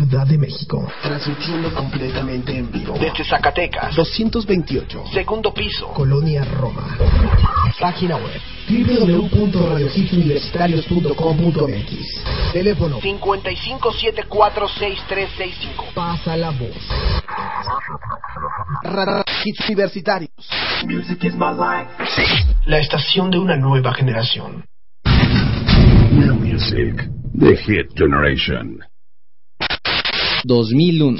Ciudad de México. Transmitiendo completamente en vivo. Desde Zacatecas. 228. Segundo piso. Colonia Roma. Página web www.radiohitsuniversitarios.com.mx Teléfono 55746365 Pasa la voz. Hits Universitarios. Music is my life. La estación de una nueva generación. New music. The Hit Generation. 2001.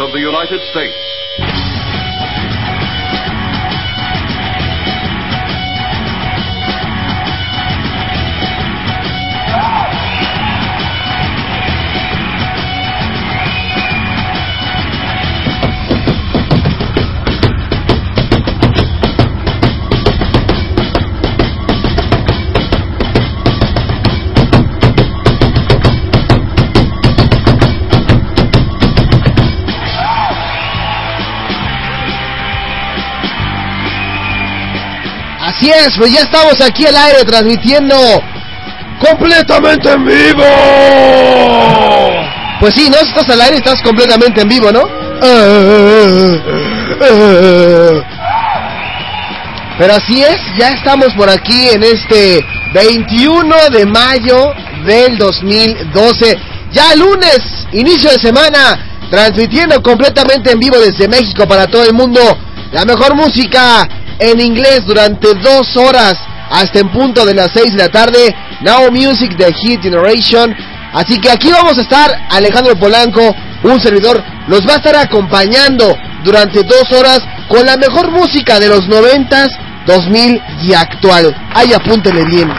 of the United States. Así es, pues ya estamos aquí al aire transmitiendo completamente en vivo. Pues sí, ¿no? Estás al aire, estás completamente en vivo, ¿no? Pero así es, ya estamos por aquí en este 21 de mayo del 2012. Ya lunes, inicio de semana, transmitiendo completamente en vivo desde México para todo el mundo la mejor música en inglés durante dos horas hasta en punto de las 6 de la tarde. Now Music de Hit Generation. Así que aquí vamos a estar Alejandro Polanco, un servidor, nos va a estar acompañando durante dos horas con la mejor música de los 90s, 2000 y actual. Ahí apúntele bien.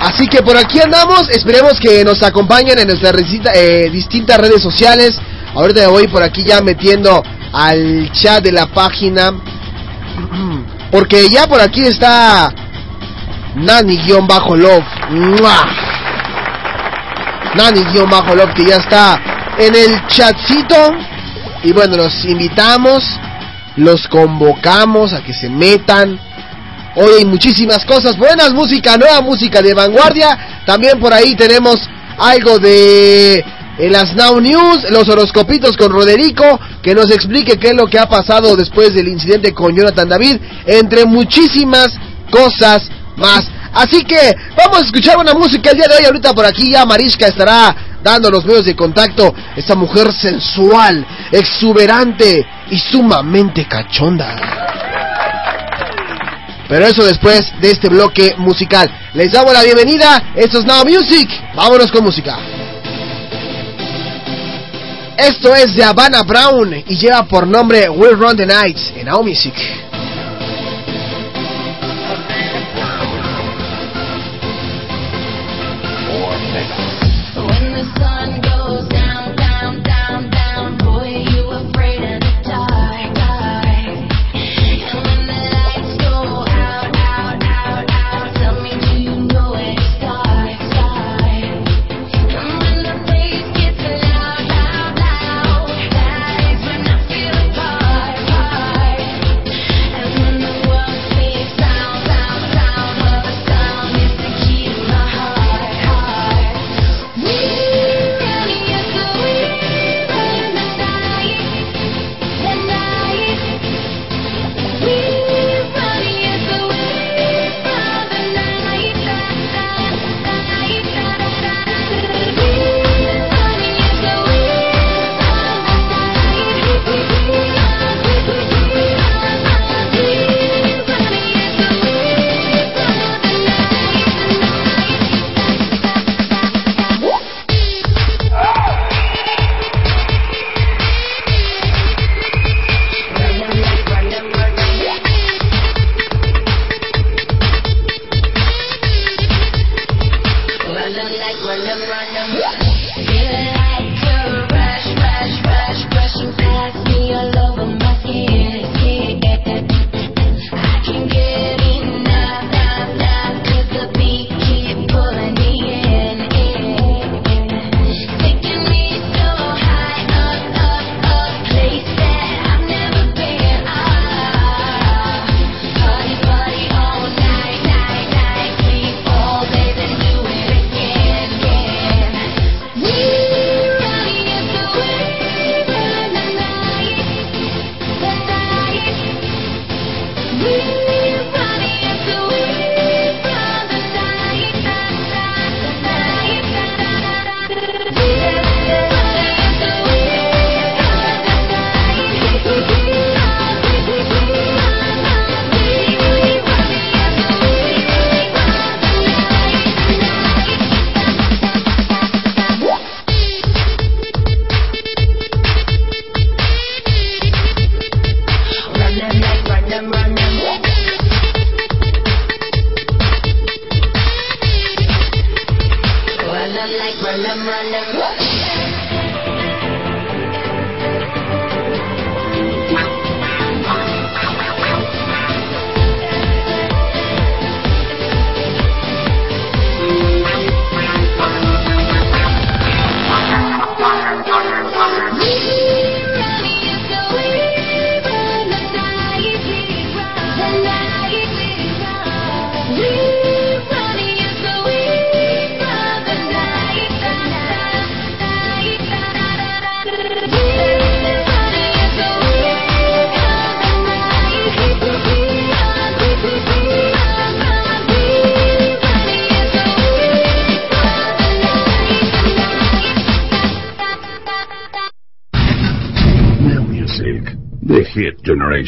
Así que por aquí andamos, esperemos que nos acompañen en nuestras eh, distintas redes sociales. Ahorita voy por aquí ya metiendo al chat de la página. Porque ya por aquí está Nani-Love. Nani-Love que ya está en el chatcito. Y bueno, los invitamos, los convocamos a que se metan. Hoy hay muchísimas cosas buenas, música nueva, música de vanguardia. También por ahí tenemos algo de eh, las Now News, los horoscopitos con Roderico, que nos explique qué es lo que ha pasado después del incidente con Jonathan David, entre muchísimas cosas más. Así que vamos a escuchar una música el día de hoy. Ahorita por aquí ya Mariska estará dando los medios de contacto. Esta mujer sensual, exuberante y sumamente cachonda. Pero eso después de este bloque musical. Les damos la bienvenida. Esto es Now Music. Vámonos con música. Esto es de Havana Brown y lleva por nombre We'll Run the Night en Now Music.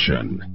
Hit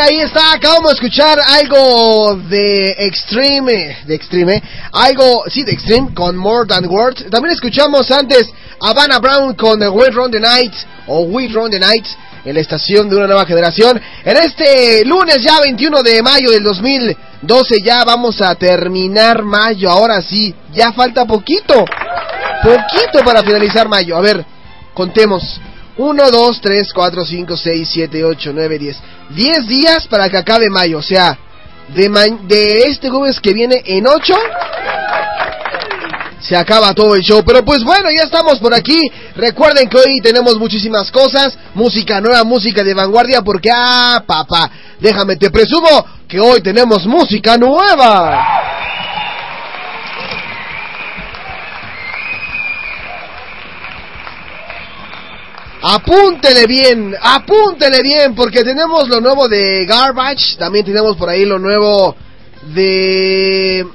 Ahí está, acabamos de escuchar algo de Extreme, de Extreme, algo, sí, de Extreme, con More Than Words. También escuchamos antes a Vanna Brown con We Run the Night, o We Run the Night, en la estación de una nueva generación. En este lunes ya 21 de mayo del 2012 ya vamos a terminar mayo, ahora sí, ya falta poquito, poquito para finalizar mayo. A ver, contemos. 1, 2, 3, 4, 5, 6, 7, 8, 9, 10. 10 días para que acabe mayo. O sea, de, ma- de este jueves que viene en 8 se acaba todo el show. Pero pues bueno, ya estamos por aquí. Recuerden que hoy tenemos muchísimas cosas. Música nueva, música de vanguardia. Porque, ah, papá, déjame te presumo que hoy tenemos música nueva. Apúntele bien, apúntele bien, porque tenemos lo nuevo de Garbage, también tenemos por ahí lo nuevo de...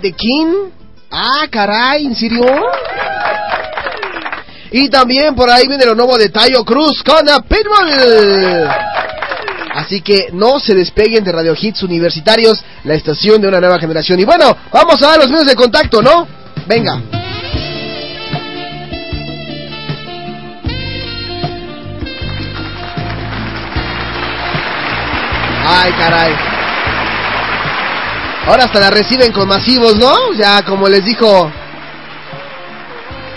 de King. Ah, caray, ¿en? Y también por ahí viene lo nuevo de Tayo Cruz con a Pitbull. Así que no se despeguen de Radio Hits Universitarios, la estación de una nueva generación. Y bueno, vamos a dar los medios de contacto, ¿no? Venga. Ay, caray. Ahora hasta la reciben con masivos, ¿no? Ya como les dijo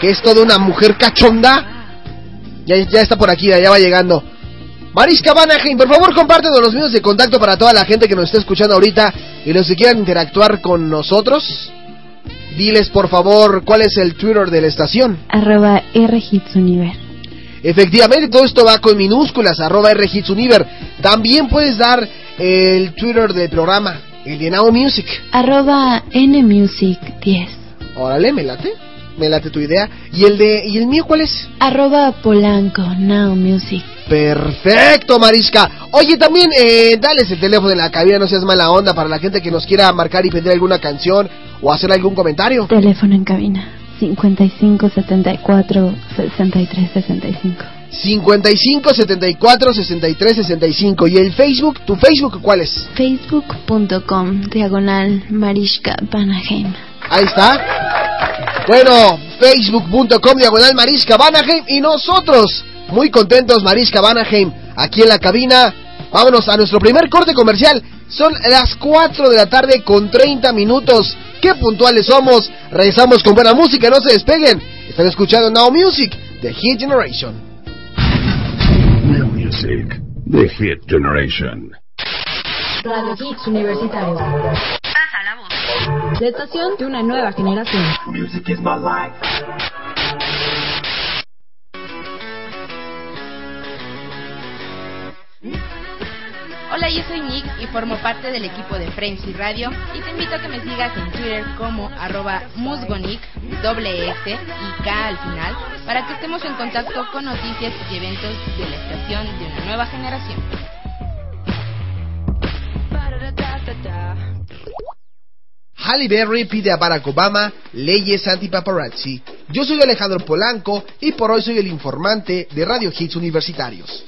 que es toda una mujer cachonda. Ya, está por aquí, ya va llegando. Mariska Vanaheim, por favor compártenos los medios de contacto para toda la gente que nos está escuchando ahorita y los que quieran interactuar con nosotros. Diles por favor cuál es el Twitter de la estación. Arroba. Efectivamente, todo esto va con minúsculas, arroba RHitsUniver. También puedes dar el Twitter del programa, el de Now Music. Arroba NMusic10. Órale, me late, me late tu idea. ¿Y el de y el mío cuál es? Arroba Polanco Now Music. Perfecto, Mariska. Oye, también, eh, dales el teléfono de la cabina, no seas mala onda, para la gente que nos quiera marcar y pedir alguna canción o hacer algún comentario. Teléfono en cabina. 55 74 63 65. 55 74 63 65. ¿Y el Facebook? ¿Tu Facebook cuál es? Facebook.com diagonal Marishka Vanaheim. Ahí está. Bueno, facebook.com diagonal Mariska Vanaheim y nosotros, muy contentos, Mariska Vanaheim, aquí en la cabina. Vámonos a nuestro primer corte comercial. Son las 4 de la tarde con 30 minutos. Qué puntuales somos. Regresamos con buena música, no se despeguen. Están escuchando Now Music de Hit Generation. New Music, the Hit Generation. Radio Hits Universitario. Pasa la voz. La estación de una nueva generación. Music is my life. Hola, yo soy Nick y formo parte del equipo de Frenzy Radio y te invito a que me sigas en Twitter como arroba musgonic, doble S y K al final, para que estemos en contacto con noticias y eventos de la estación de una nueva generación. Halle Berry pide a Barack Obama leyes anti-paparazzi. Yo soy Alejandro Polanco y por hoy soy el informante de Radio Hits Universitarios.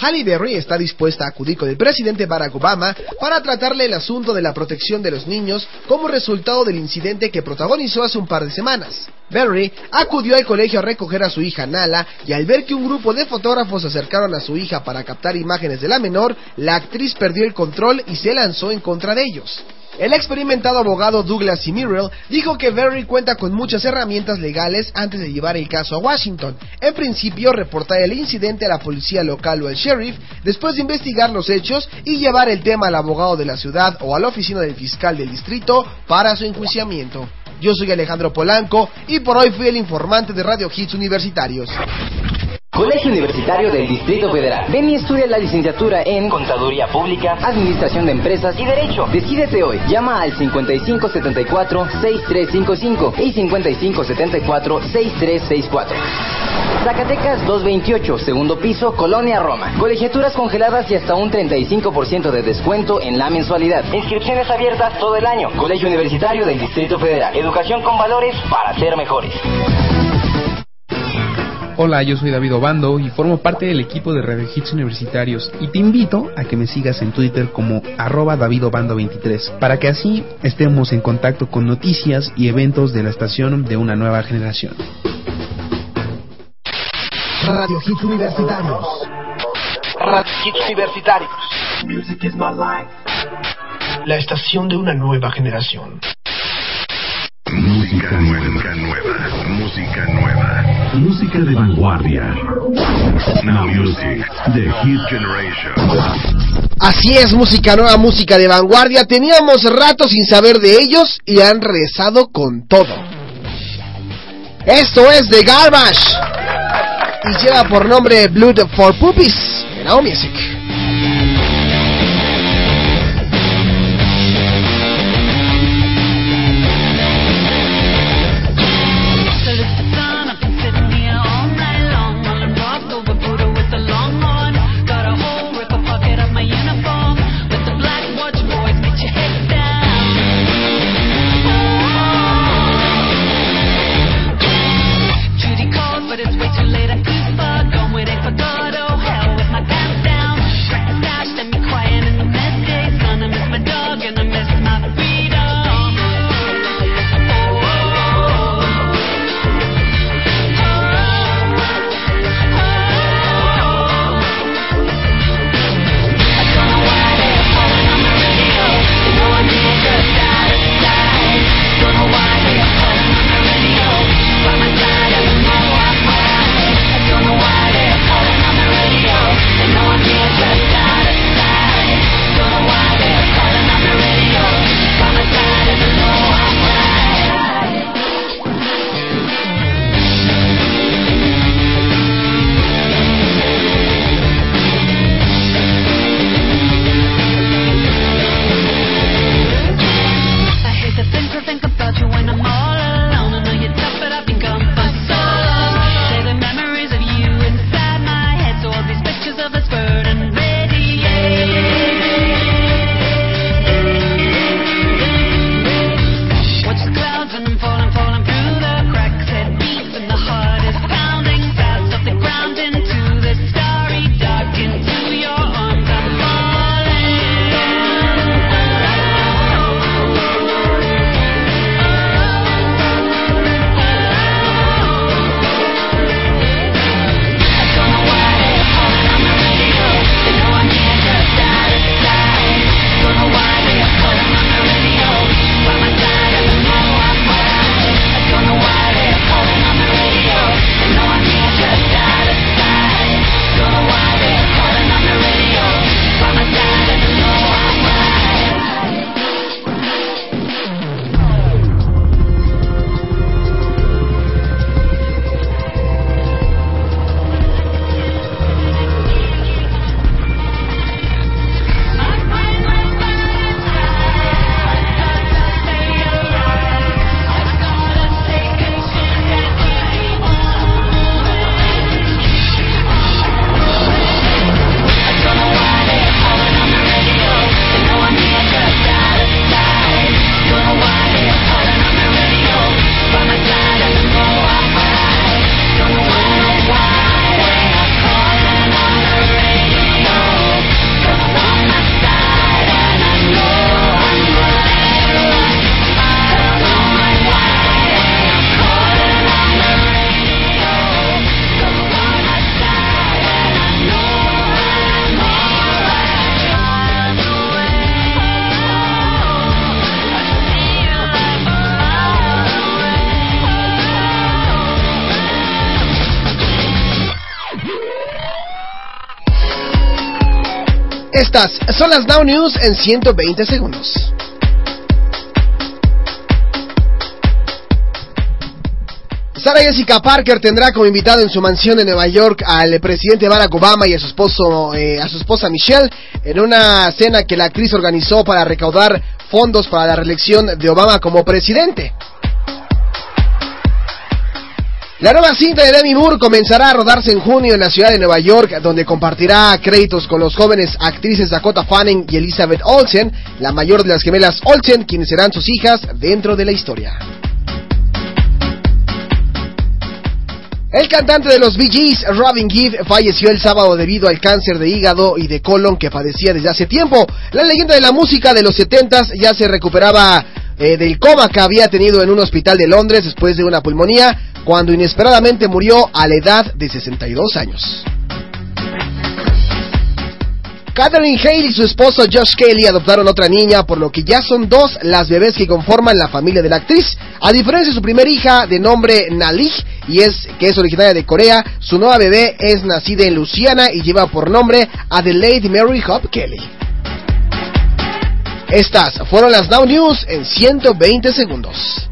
Halle Berry está dispuesta a acudir con el presidente Barack Obama para tratarle el asunto de la protección de los niños como resultado del incidente que protagonizó hace un par de semanas. Berry acudió al colegio a recoger a su hija Nala y al ver que un grupo de fotógrafos se acercaron a su hija para captar imágenes de la menor, la actriz perdió el control y se lanzó en contra de ellos. El experimentado abogado Douglas C. Murrell dijo que Berry cuenta con muchas herramientas legales antes de llevar el caso a Washington. En principio, reportar el incidente a la policía local o al sheriff, después de investigar los hechos y llevar el tema al abogado de la ciudad o a la oficina del fiscal del distrito para su enjuiciamiento. Yo soy Alejandro Polanco y por hoy fui el informante de Radio Hits Universitarios. Colegio Universitario del Distrito Federal. Ven y estudia la licenciatura en Contaduría Pública, Administración de Empresas y Derecho. Decídete hoy. Llama al 5574-6355 y 5574-6364. Zacatecas 228, segundo piso, Colonia Roma. Colegiaturas congeladas y hasta un 35% de descuento en la mensualidad. Inscripciones abiertas todo el año. Colegio Universitario del Distrito Federal. Educación con valores para ser mejores. Hola, yo soy David Obando y formo parte del equipo de Radio Hits Universitarios y te invito a que me sigas en Twitter como arroba davidobando23 para que así estemos en contacto con noticias y eventos de la estación de una nueva generación. Radio Hits Universitarios. Radio Hits Universitarios. Music is my life. La estación de una nueva generación. Música nueva, música nueva. Música de vanguardia. Now Music, The Hit Generation. Así es, música nueva, música de vanguardia. Teníamos rato sin saber de ellos y han regresado con todo. Esto es The Garbage y lleva por nombre Blood for Puppies Now Music. Son las Now News en 120 segundos. Sarah Jessica Parker tendrá como invitado en su mansión de Nueva York al presidente Barack Obama y a su esposo, eh, a su esposa Michelle en una cena que la actriz organizó para recaudar fondos para la reelección de Obama como presidente. La nueva cinta de Demi Moore comenzará a rodarse en junio en la ciudad de Nueva York, donde compartirá créditos con los jóvenes actrices Dakota Fanning y Elizabeth Olsen, la mayor de las gemelas Olsen, quienes serán sus hijas dentro de la historia. El cantante de los Bee Gees, Robin Gibb, falleció el sábado debido al cáncer de hígado y de colon que padecía desde hace tiempo. La leyenda de la música de los 70 ya se recuperaba eh, del coma que había tenido en un hospital de Londres después de una pulmonía, cuando inesperadamente murió a la edad de 62 años. Catherine Hale y su esposo Josh Kelly adoptaron otra niña, por lo que ya son dos las bebés que conforman la familia de la actriz. A diferencia de su primera hija, de nombre Nalih, y es que es originaria de Corea, su nueva bebé es nacida en Luciana y lleva por nombre Adelaide Mary Hop Kelly. Estas fueron las Now News en 120 segundos.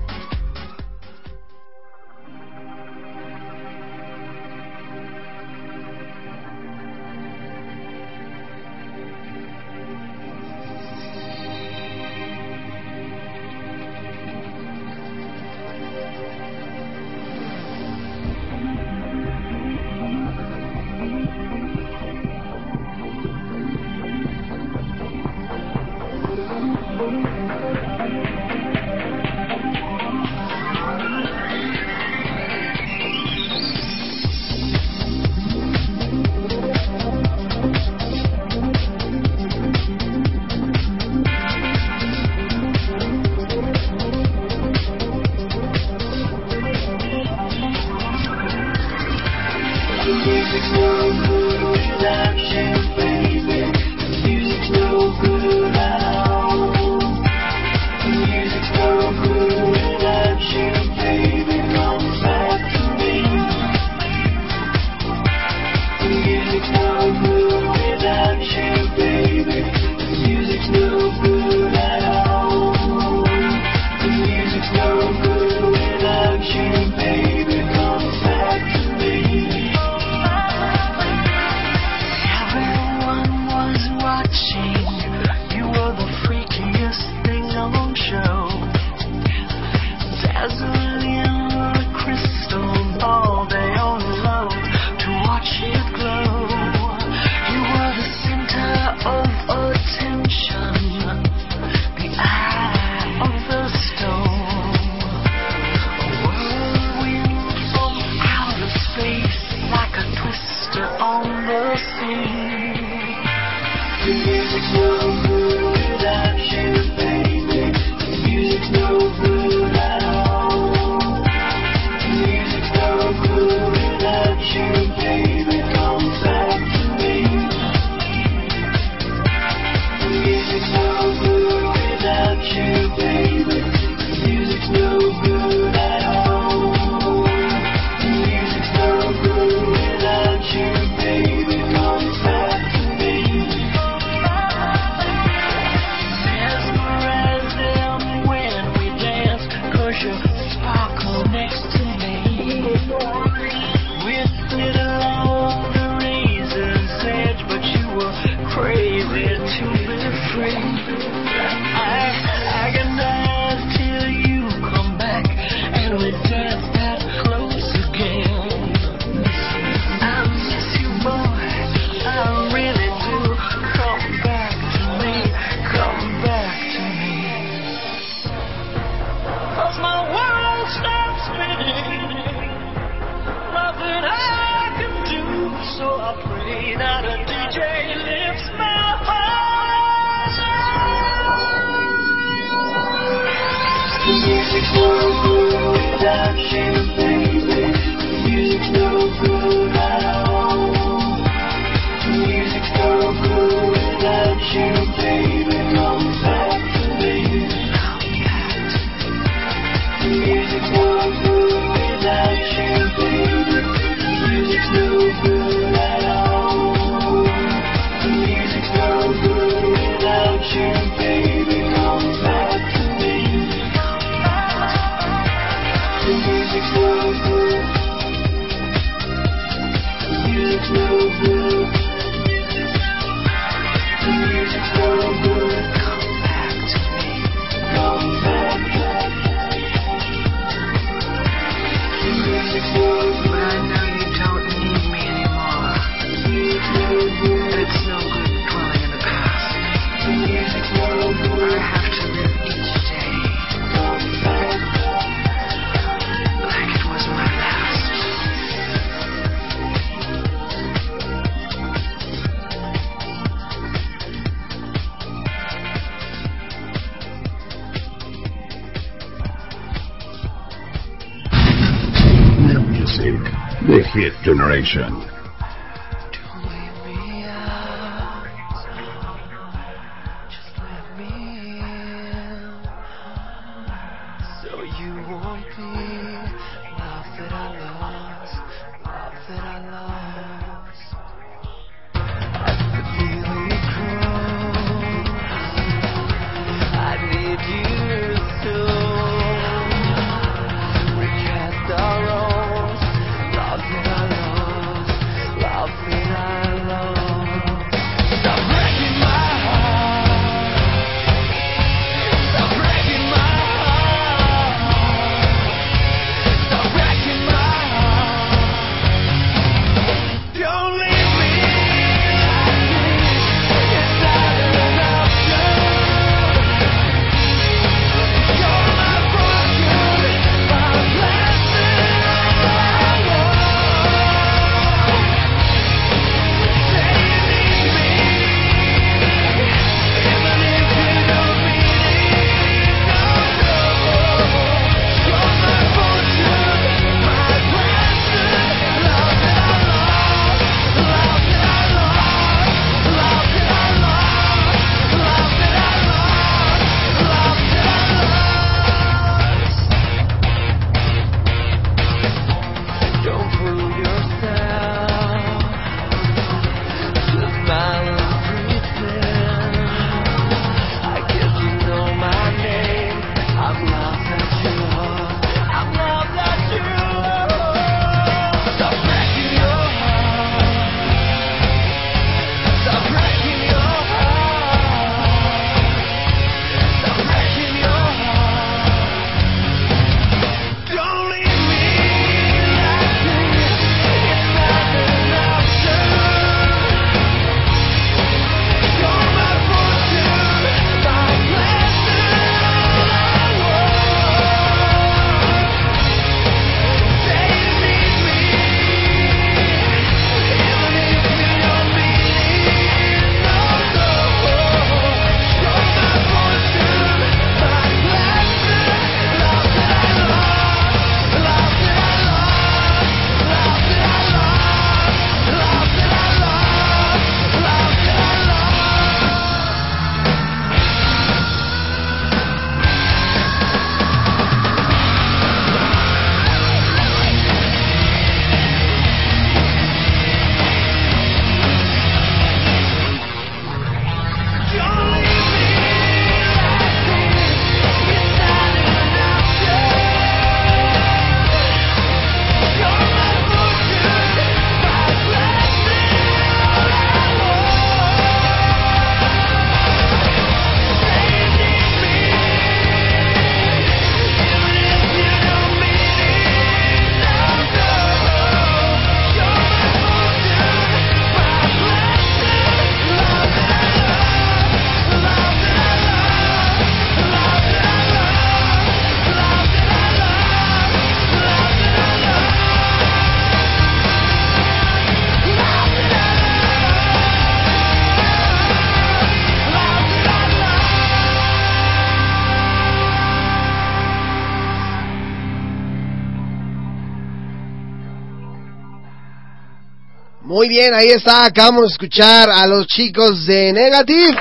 Muy bien, ahí está. Acabamos de escuchar a los chicos de Negative.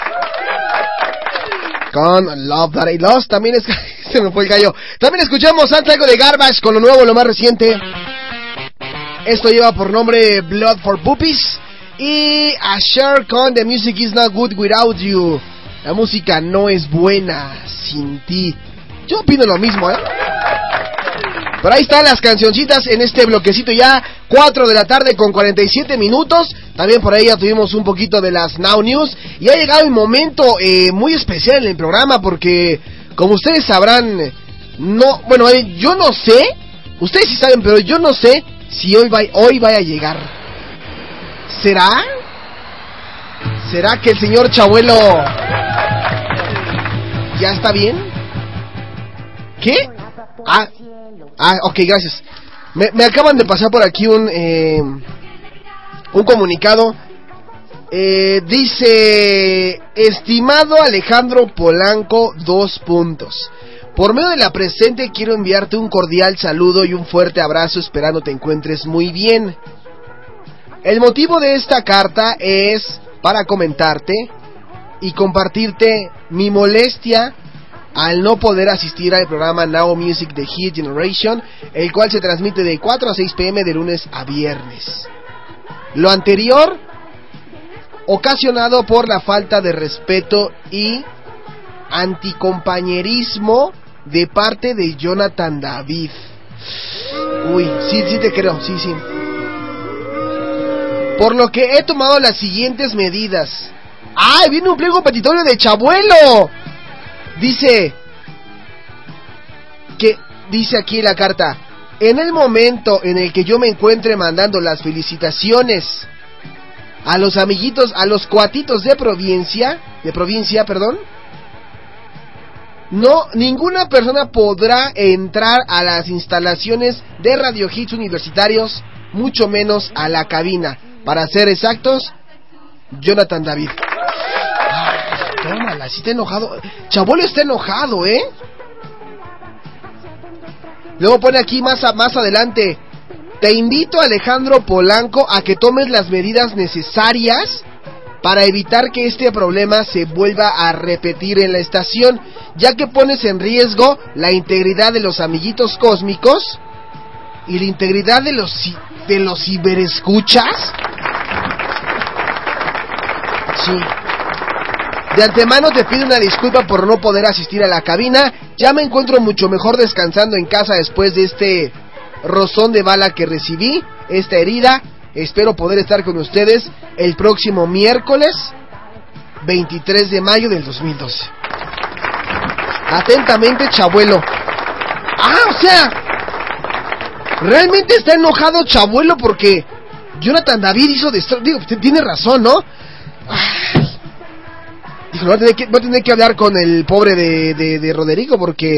Con Love That I Lost. También es... Se me fue el gallo. También escuchamos algo de Garbage con lo nuevo, lo más reciente. Esto lleva por nombre Blood for Puppies. Y a Cher con The Music Is Not Good Without You. La música no es buena sin ti. Yo opino lo mismo, ¿eh? Pero ahí están las cancioncitas en este bloquecito ya, 4 de la tarde con 47 minutos. También por ahí ya tuvimos un poquito de las Now News. Y ha llegado un momento eh, muy especial en el programa porque, como ustedes sabrán, no, bueno, eh, yo no sé, ustedes sí saben, pero yo no sé si hoy, va, hoy vaya a llegar. ¿Será? ¿Será que el señor Chabuelo ya está bien? ¿Qué? Ah, ah, ok, gracias. Me, me acaban de pasar por aquí un, eh, un comunicado. Eh, dice, estimado Alejandro Polanco, dos puntos. Por medio de la presente quiero enviarte un cordial saludo y un fuerte abrazo esperando te encuentres muy bien. El motivo de esta carta es para comentarte y compartirte mi molestia al no poder asistir al programa Now Music de Hit Generation, el cual se transmite de 4 a 6 pm de lunes a viernes. Lo anterior ocasionado por la falta de respeto y anticompañerismo de parte de Jonathan David. Uy, sí, sí te creo, sí, sí. Por lo que he tomado las siguientes medidas. ¡Ay, viene un pliego petitorio de Chabuelo! Dice que dice aquí la carta, en el momento en el que yo me encuentre mandando las felicitaciones a los amiguitos, a los cuatitos de provincia, de provincia, perdón, no, ninguna persona podrá entrar a las instalaciones de Radio Hits universitarios, mucho menos a la cabina. Para ser exactos, Jonathan David. Tómala, si está enojado. Chabolo está enojado, ¿eh? Luego pone aquí más, a- más adelante. Te invito, Alejandro Polanco, a que tomes las medidas necesarias para evitar que este problema se vuelva a repetir en la estación, ya que pones en riesgo la integridad de los amiguitos cósmicos y la integridad de los de los ciberescuchas. Sí. De antemano te pido una disculpa por no poder asistir a la cabina. Ya me encuentro mucho mejor descansando en casa después de este rozón de bala que recibí, esta herida. Espero poder estar con ustedes el próximo miércoles 23 de mayo del 2012. Atentamente, Chabuelo. Ah, o sea, realmente está enojado Chabuelo porque Jonathan David hizo destro... Digo, tiene razón, ¿no? Ay. Dijo, voy a tener que, voy a tener que hablar con el pobre de, de, de Roderico porque...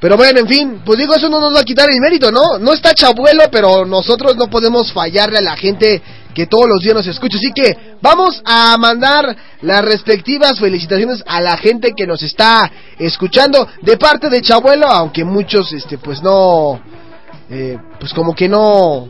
Pero bueno, en fin, pues digo, eso no nos va a quitar el mérito, ¿no? No está Chabuelo, pero nosotros no podemos fallarle a la gente que todos los días nos escucha. Así que vamos a mandar las respectivas felicitaciones a la gente que nos está escuchando de parte de Chabuelo, aunque muchos, este, pues no, eh, pues como que no,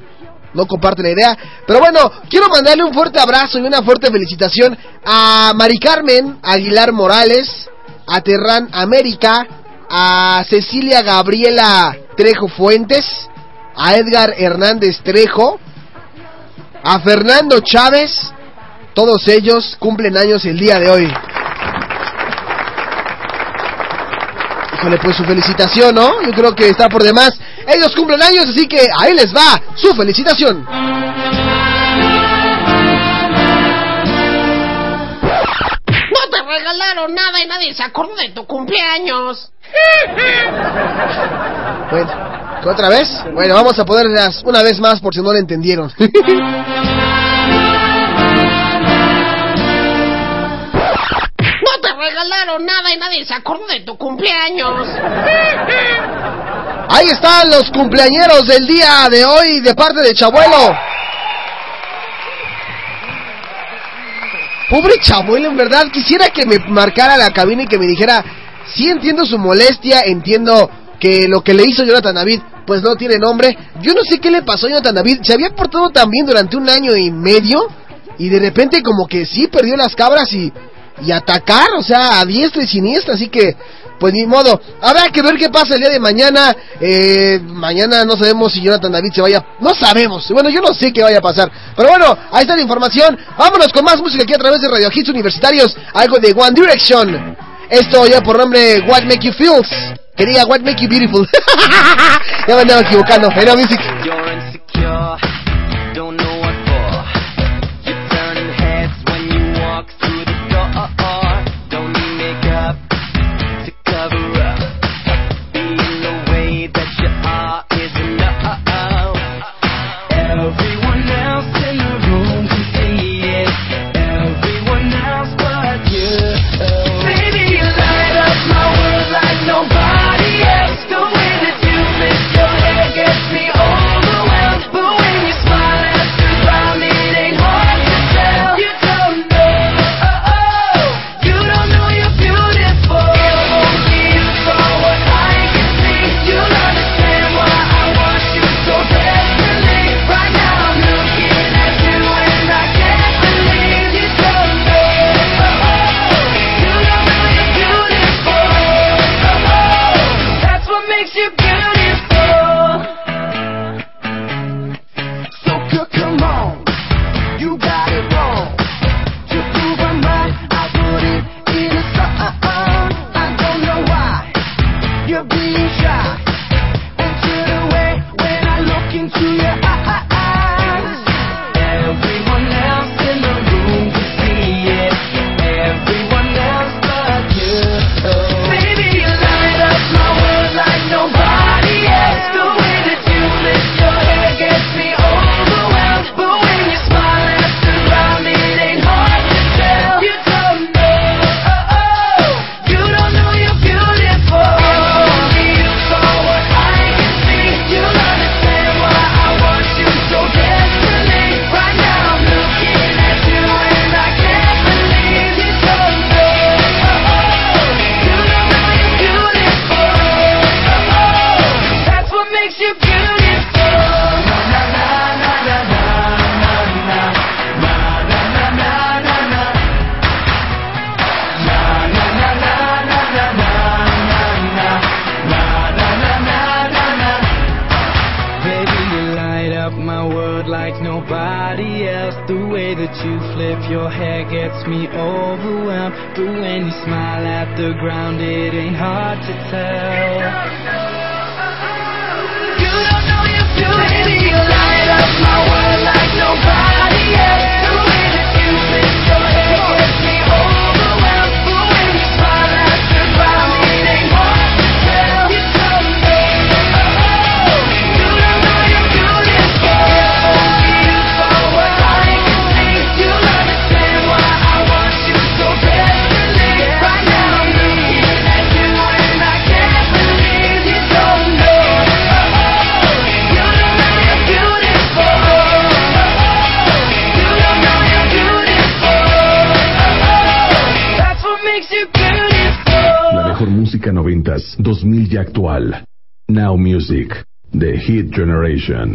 no comparten la idea. Pero bueno, quiero mandarle un fuerte abrazo y una fuerte felicitación a Mari Carmen Aguilar Morales, a Terran América, a Cecilia Gabriela Trejo Fuentes, a Edgar Hernández Trejo, a Fernando Chávez, todos ellos cumplen años el día de hoy. Híjole, pues su felicitación, ¿no? Yo creo que está por demás. Ellos cumplen años, así que ahí les va su felicitación. No te regalaron nada y nadie se acordó de tu cumpleaños. Bueno, ¿qué otra vez? Bueno, vamos a ponerlas una vez más por si no lo entendieron. nada y nadie se acordó de tu cumpleaños. Ahí están los cumpleañeros del día de hoy de parte de Chabuelo. Pobre Chabuelo, en verdad, quisiera que me marcara la cabina y que me dijera, sí entiendo su molestia, entiendo que lo que le hizo Jonathan David, pues no tiene nombre. Yo no sé qué le pasó a Jonathan David, se había portado tan bien durante un año y medio y de repente como que sí perdió las cabras y, y atacar, o sea, a diestra y siniestra, así que pues ni modo. Habrá que ver qué pasa el día de mañana. Eh, mañana no sabemos si Jonathan David se vaya. No sabemos. Bueno, yo no sé qué vaya a pasar. Pero bueno, ahí está la información. Vámonos con más música aquí a través de Radio Hits Universitarios. Algo de One Direction. Esto ya por nombre What Make You Feels. Quería What Make You Beautiful. ya me andaba equivocando. Era music. You're being shot. Association.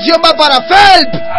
Canción va para Felp.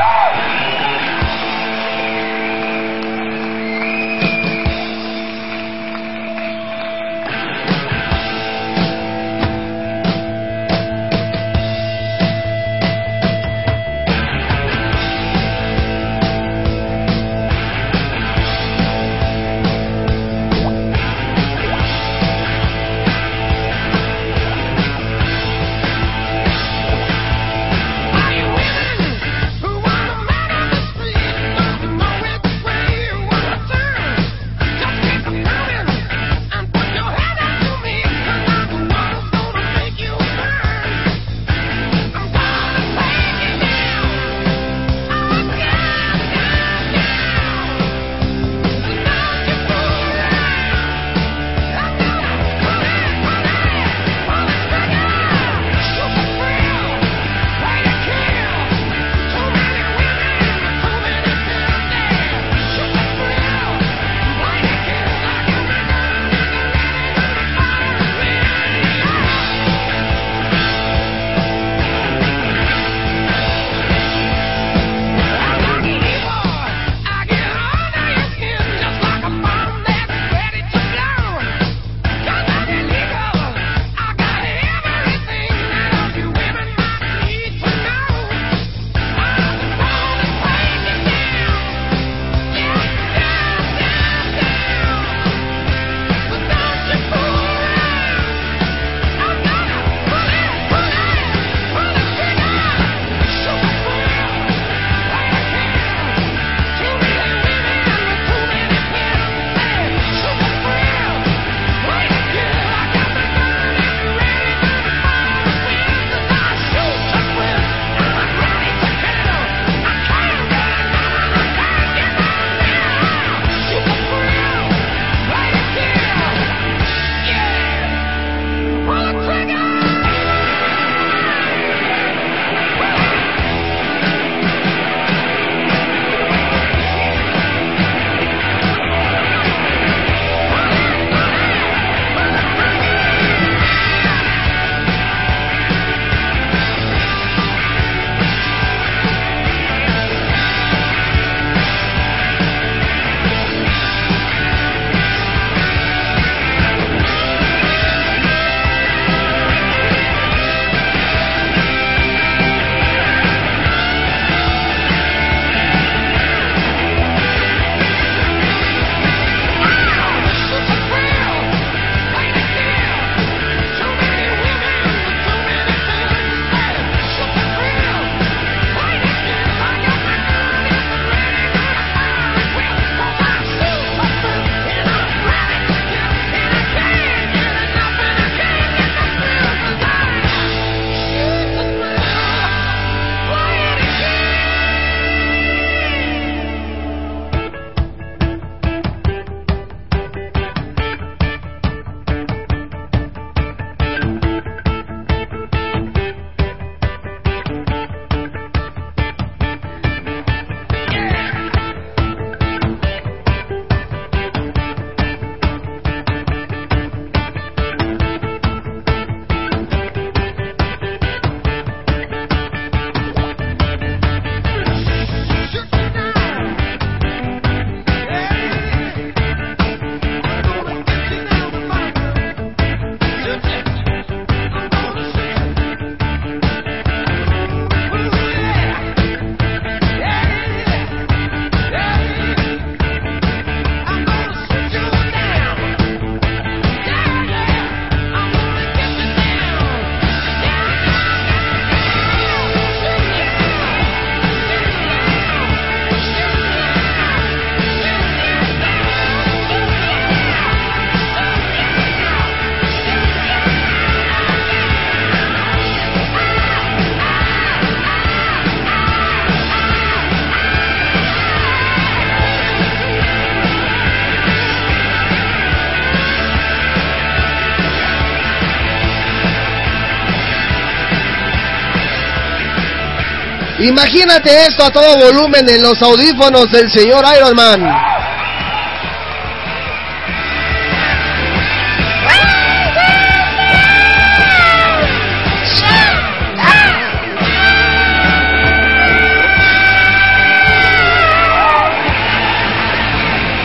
Imagínate esto a todo volumen en los audífonos del señor Iron Man.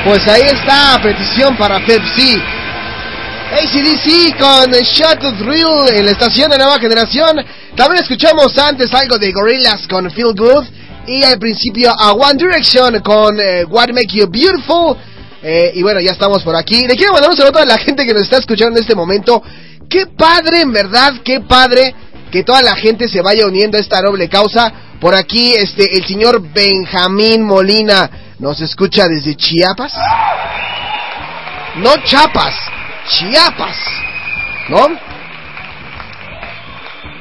Pues ahí está, petición para Pepsi. ACDC con Shot Thrill en la estación de nueva generación también escuchamos antes algo de Gorillaz con Feel Good. Y al principio a One Direction con eh, What Make You Beautiful. Eh, y bueno, ya estamos por aquí. Le quiero mandar un saludo a la gente que nos está escuchando en este momento. Qué padre, en verdad, qué padre que toda la gente se vaya uniendo a esta noble causa. Por aquí, este, el señor Benjamín Molina nos escucha desde Chiapas. No Chiapas, Chiapas, ¿no?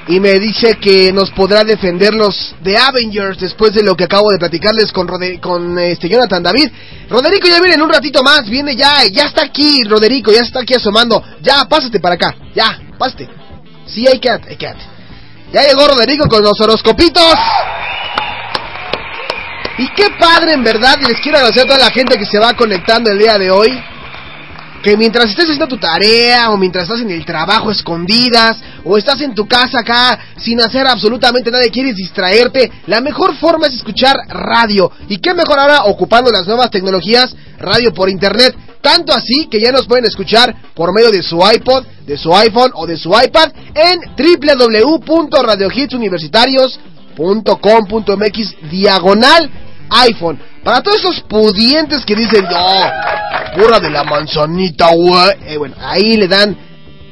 Y me dice que nos podrá defender los de Avengers después de lo que acabo de platicarles con, Rode- con este Jonathan David. Roderico ya viene en un ratito más, viene ya, ya está aquí, Roderico, ya está aquí asomando. Ya, pásate para acá, ya, pásate. Sí, hay que, hay que. Ya llegó Roderico con los horoscopitos. Y qué padre, en verdad, les quiero agradecer a toda la gente que se va conectando el día de hoy. Que mientras estés haciendo tu tarea, o mientras estás en el trabajo escondidas, o estás en tu casa acá sin hacer absolutamente nada y quieres distraerte, la mejor forma es escuchar radio. Y qué mejor ahora ocupando las nuevas tecnologías, radio por internet. Tanto así que ya nos pueden escuchar por medio de su iPod, de su iPhone o de su iPad en www.radiohitsuniversitarios.com.mx diagonal iPhone. Para todos esos pudientes que dicen, no, pura de la manzanita, güey. Eh, bueno, ahí le dan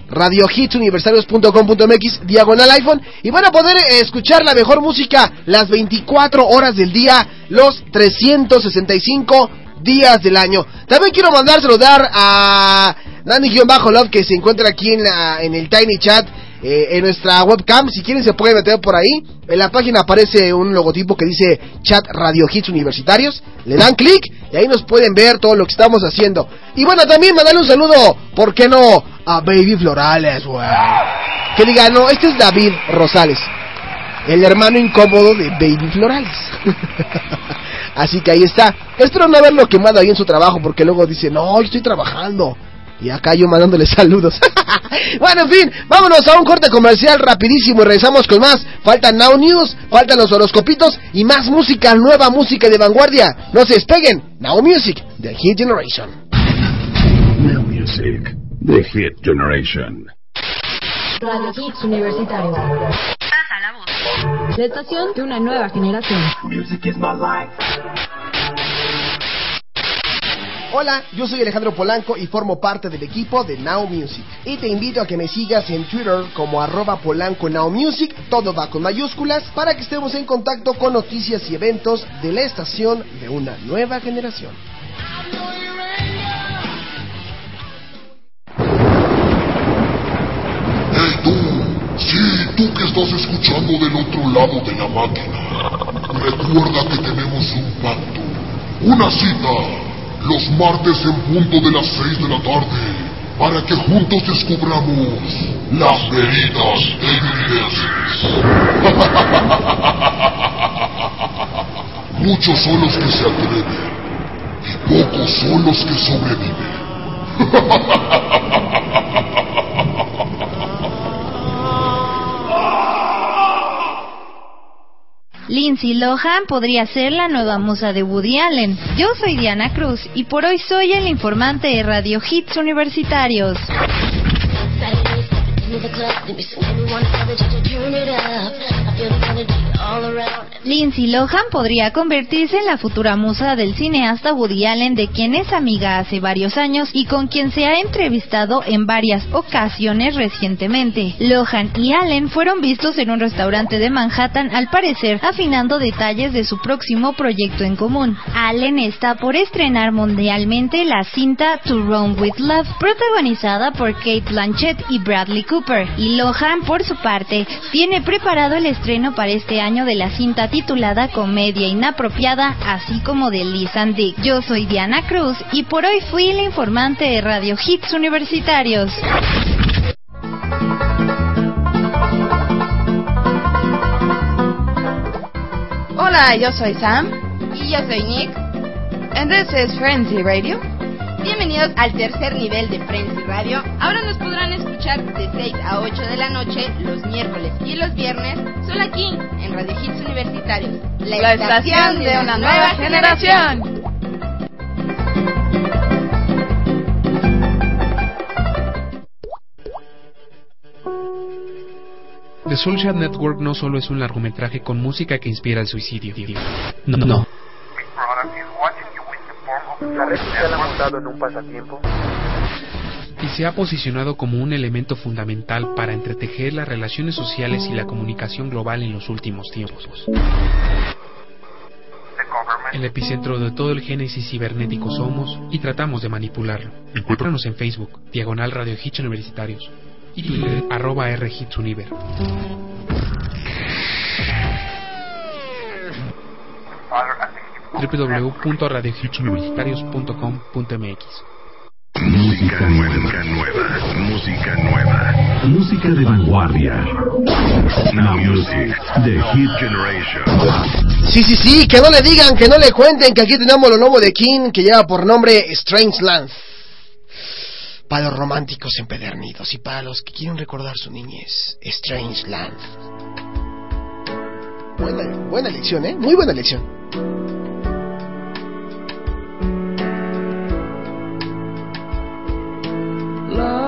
radiohitsuniversitarios.com.mx diagonal iPhone y van a poder escuchar la mejor música las 24 horas del día, los 365 días del año. También quiero mandar saludar a Nani-Love que se encuentra aquí en, la, en el Tiny Chat eh, en nuestra webcam. Si quieren se pueden meter por ahí. En la página aparece un logotipo que dice Chat Radio Hits Universitarios. Le dan clic y ahí nos pueden ver todo lo que estamos haciendo. Y bueno, también mandarle un saludo, ¿por qué no? A Baby Florales, güey. Que diga, no, este es David Rosales. El hermano incómodo de Baby Florales. Así que ahí está. Espero no haberlo quemado ahí en su trabajo porque luego dice, no, estoy trabajando. Y acá yo mandándole saludos. bueno, en fin, vámonos a un corte comercial rapidísimo y regresamos con más. Faltan Now News, faltan los horoscopitos y más música, nueva música de vanguardia. No se despeguen. Now Music, The Hit Generation. Now Music, The Hit Generation. Radio Hits Universitario. Pasa la voz. La estación de una nueva generación. Hola, yo soy Alejandro Polanco y formo parte del equipo de Now Music. Y te invito a que me sigas en Twitter como arroba Polanco Now Music, todo va con mayúsculas, para que estemos en contacto con noticias y eventos de la estación de una nueva generación. Hey tú, sí, tú que estás escuchando del otro lado de la máquina. Recuerda que tenemos un pacto, una cita, los martes en punto de las 6 de la tarde, para que juntos descubramos las veritas evidencias. Muchos son los que se atreven y pocos son los que sobreviven. Lindsay Lohan podría ser la nueva musa de Woody Allen. Yo soy Diana Cruz y por hoy soy el informante de Radio Hits Universitarios. Lindsay Lohan podría convertirse en la futura musa del cineasta Woody Allen, de quien es amiga hace varios años y con quien se ha entrevistado en varias ocasiones recientemente. Lohan y Allen fueron vistos en un restaurante de Manhattan, al parecer afinando detalles de su próximo proyecto en común. Allen está por estrenar mundialmente la cinta To Run With Love, protagonizada por Kate Blanchett y Bradley Cooper, y Lohan, por su parte, tiene preparado el estreno para este año de la cinta titulada Comedia Inapropiada, así como de Liz and Dick. Yo soy Diana Cruz y por hoy fui la informante de Radio Hits Universitarios. Hola, yo soy Sam. Y yo soy Nick. And this is Frenzy Radio. Bienvenidos al tercer nivel de Prensa y Radio. Ahora nos podrán escuchar de 6 a 8 de la noche los miércoles y los viernes, solo aquí en Radio Hits Universitarios. La, estación, de una, nueva, generación. generación. The Soulshad Network no solo es un largometraje con música que inspira el suicidio. No. no. La red social ha montado en un pasatiempo. Y se ha posicionado como un elemento fundamental para entretejer las relaciones sociales y la comunicación global en los últimos tiempos. El epicentro de todo el génesis cibernético somos y tratamos de manipularlo. Encuéntranos en Facebook, Diagonal Radio Hits Universitarios y Twitter, arroba R Hits Univer. www.radiohitsuniversitarios.com.mx Música nueva, nueva, música nueva. Música de vanguardia. Now Music, The Hit Generation. Sí, sí, sí, que no le digan, que no le cuenten que aquí tenemos lo nuevo de King que lleva por nombre Strange Land. Para los románticos empedernidos y para los que quieren recordar su niñez, Strange Land. Buena, buena elección, ¿eh? Muy buena elección. love.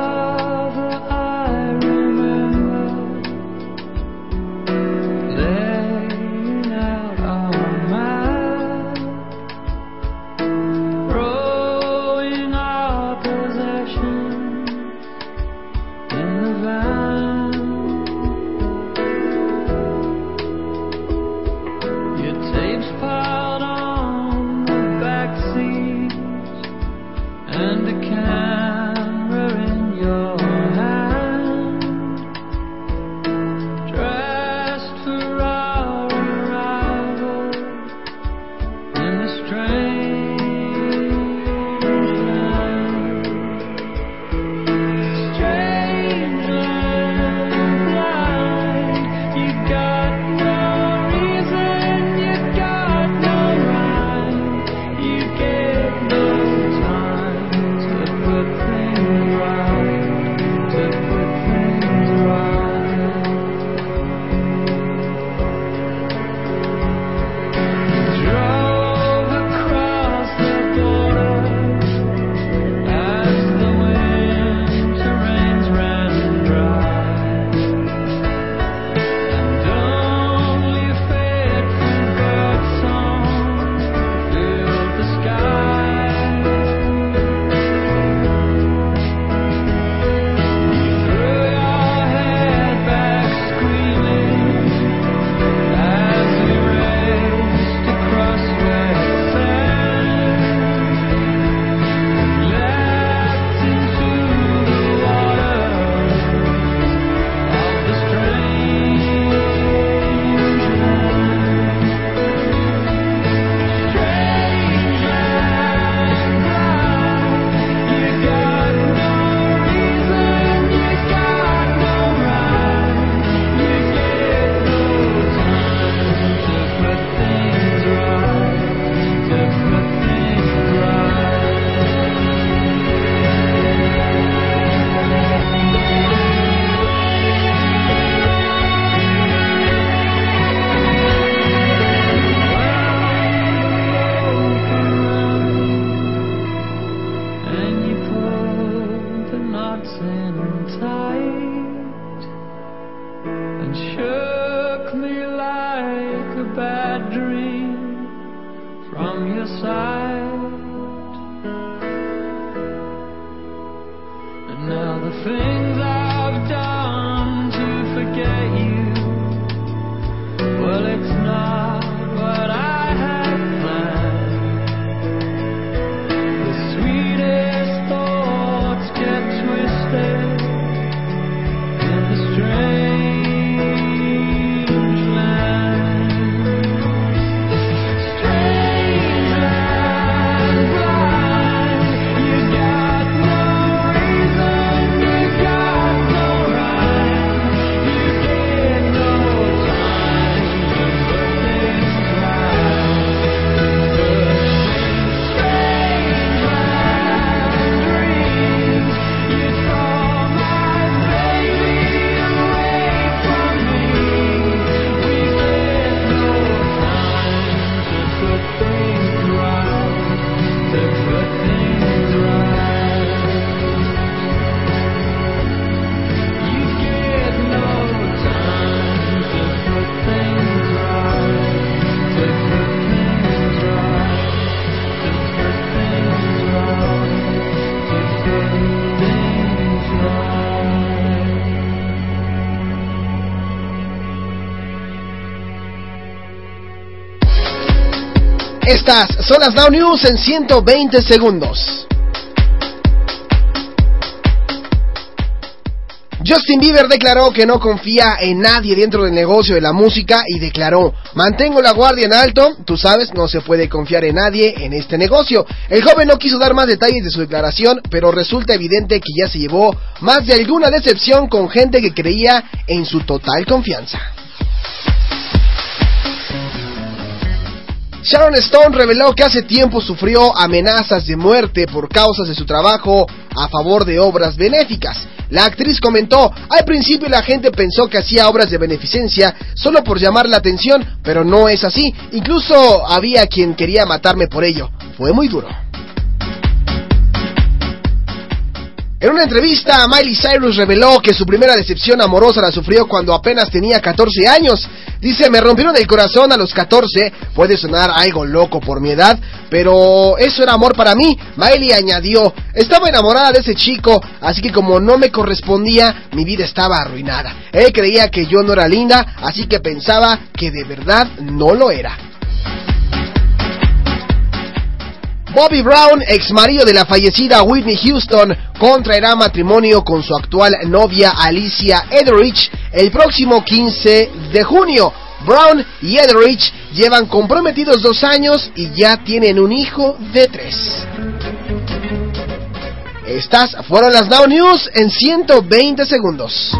Son las Now News en 120 segundos. Justin Bieber declaró que no confía en nadie dentro del negocio de la música y declaró, mantengo la guardia en alto, tú sabes, no se puede confiar en nadie en este negocio. El joven no quiso dar más detalles de su declaración, pero resulta evidente que ya se llevó más de alguna decepción con gente que creía en su total confianza. Sharon Stone reveló que hace tiempo sufrió amenazas de muerte por causas de su trabajo a favor de obras benéficas. La actriz comentó, al principio la gente pensó que hacía obras de beneficencia solo por llamar la atención, pero no es así. Incluso había quien quería matarme por ello. Fue muy duro. En una entrevista, Miley Cyrus reveló que su primera decepción amorosa la sufrió cuando apenas tenía 14 años. Dice, me rompieron el corazón a los 14, puede sonar algo loco por mi edad, pero eso era amor para mí. Miley añadió, estaba enamorada de ese chico, así que como no me correspondía, mi vida estaba arruinada. Él creía que yo no era linda, así que pensaba que de verdad no lo era. Bobby Brown, ex marido de la fallecida Whitney Houston, contraerá matrimonio con su actual novia Alicia Etheridge el próximo 15 de junio. Brown y Etheridge llevan comprometidos dos años y ya tienen un hijo de tres. Estas fueron las Now News en 120 segundos.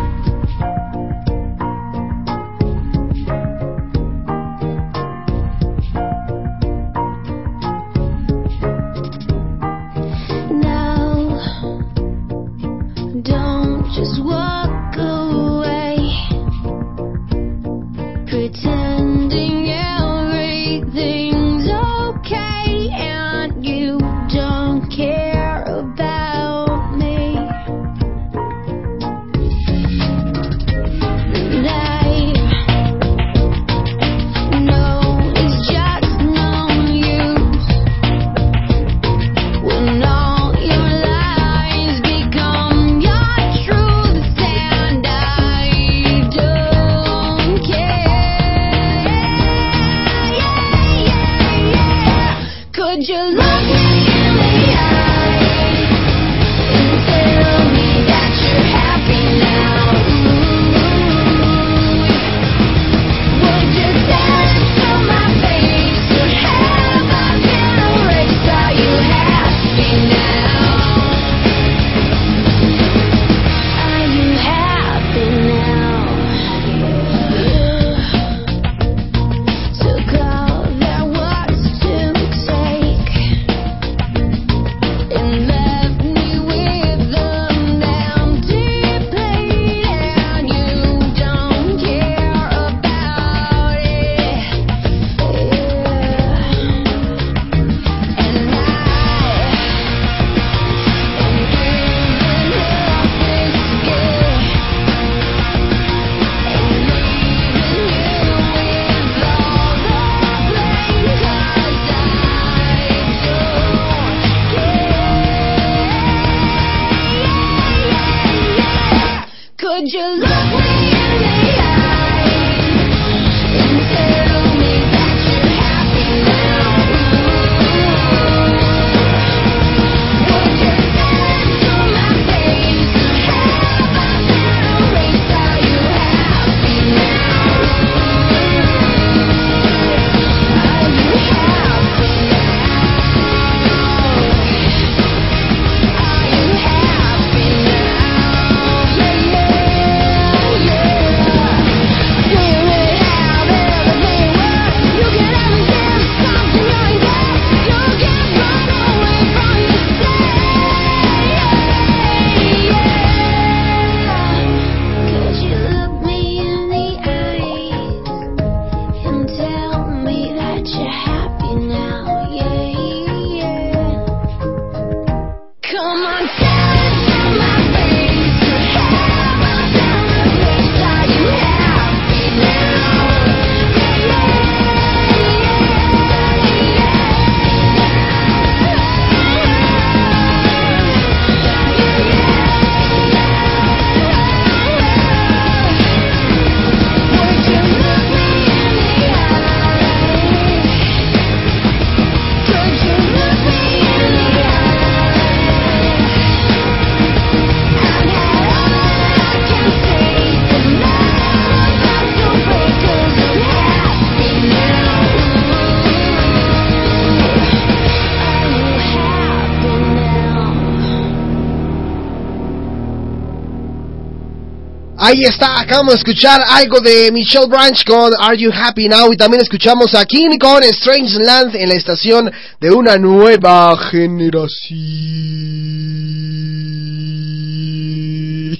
Ahí está, acabamos de escuchar algo de Michelle Branch con Are You Happy Now y también escuchamos a King con Strange Land en la estación de una nueva generación.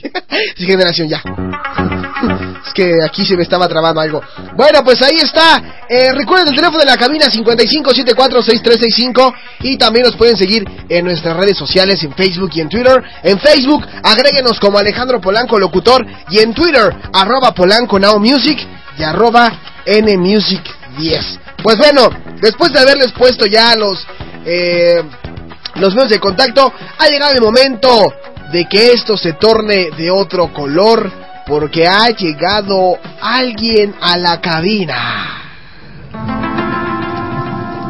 sí, generación ya. Es que aquí se me estaba trabando algo. Bueno, pues ahí está. Eh, recuerden el teléfono de la cabina 55746365 y también nos pueden seguir en nuestras redes sociales en Facebook y en Twitter. En Facebook, agréguenos como Alejandro Polanco Locutor y en Twitter, arroba Polanco Now Music y arroba NMusic 10. Pues bueno, después de haberles puesto ya los, eh, los medios de contacto, ha llegado el momento de que esto se torne de otro color porque ha llegado alguien a la cabina.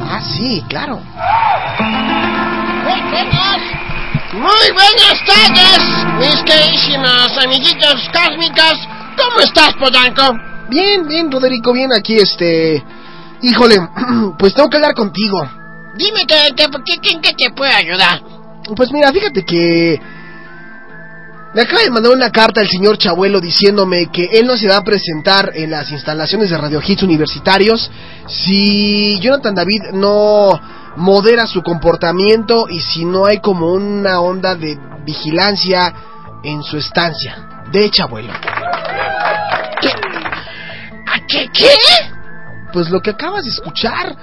Ah, sí, claro. Muy buenas, muy buenas tardes, mis queridísimos amiguitos cósmicos. ¿Cómo estás, Polanco? Bien, bien, Roderico, bien aquí, este... Híjole, pues tengo que hablar contigo. Dime que, que- que te puedo ayudar. Pues mira, fíjate que... Me acaba de mandar una carta el señor Chabuelo diciéndome que él no se va a presentar en las instalaciones de Radio Hits universitarios si Jonathan David no modera su comportamiento y si no hay como una onda de vigilancia en su estancia. De Chabuelo. ¿A qué qué? Pues lo que acabas de escuchar.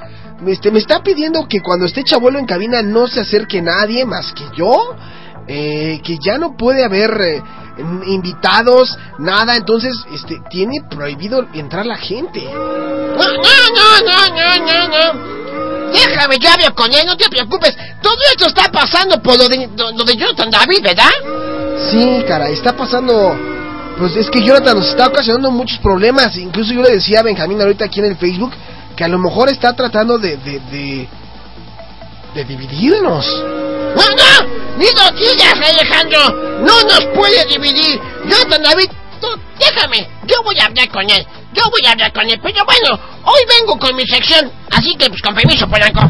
Este, me está pidiendo que cuando esté Chabuelo en cabina no se acerque nadie más que yo. Eh, que ya no puede haber eh, invitados, nada. Entonces, este, tiene prohibido entrar la gente. No, no, no, no, no, no. Déjame, yo hablo con él, no te preocupes. Todo esto está pasando por lo de, lo de Jonathan David, ¿verdad? Sí, cara, está pasando. Pues es que Jonathan nos está ocasionando muchos problemas. Incluso yo le decía a Benjamín ahorita aquí en el Facebook que a lo mejor está tratando de. de. de, de dividirnos. No, no, ni lo digas, Alejandro. No nos puede dividir. Jonathan David, tú, déjame. Yo voy a hablar con él. Yo voy a hablar con él. Pero bueno, hoy vengo con mi sección. Así que, pues, con permiso, Polanco.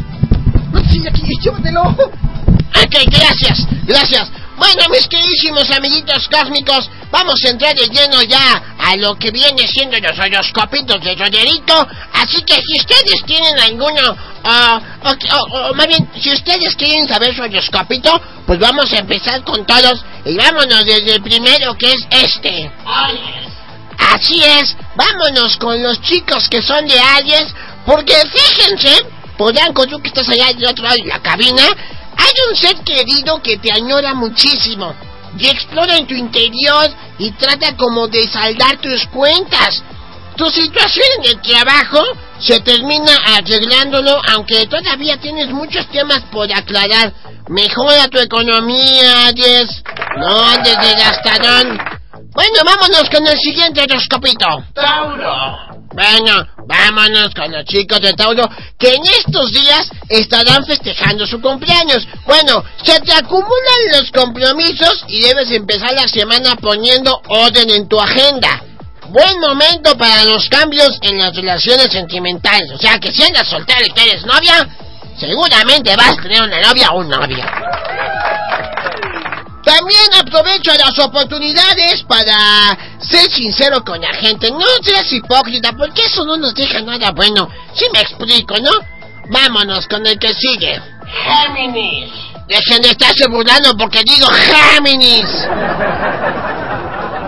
Sí, aquí, llévatelo. Ok, gracias, gracias. Bueno, mis queridísimos amiguitos cósmicos, vamos a entrar de lleno ya a lo que viene siendo los horoscopitos de Roderito. Así que si ustedes tienen alguno, o más bien, si ustedes quieren saber su horoscopito, pues vamos a empezar con todos. Y vámonos desde el primero, que es este. Así es, vámonos con los chicos que son de Aries, porque fíjense, Polanco, tú que estás allá del otro lado de la cabina, hay un ser querido que te añora muchísimo y explora en tu interior y trata como de saldar tus cuentas. Tu situación en el trabajo se termina arreglándolo, aunque todavía tienes muchos temas por aclarar. Mejora tu economía, Aries. No andes de gastadón. Bueno, vámonos con el siguiente horoscopito. Tauro. Bueno, vámonos con los chicos de Tauro que en estos días estarán festejando su cumpleaños. Bueno, se te acumulan los compromisos y debes empezar la semana poniendo orden en tu agenda. Buen momento para los cambios en las relaciones sentimentales. O sea que si andas soltera y que eres novia, seguramente vas a tener una novia o un novio. También aprovecho las oportunidades para ser sincero con la gente. No seas hipócrita, porque eso no nos deja nada bueno. Si me explico, ¿no? Vámonos con el que sigue. Géminis. Dejen de estarse burlando porque digo Géminis.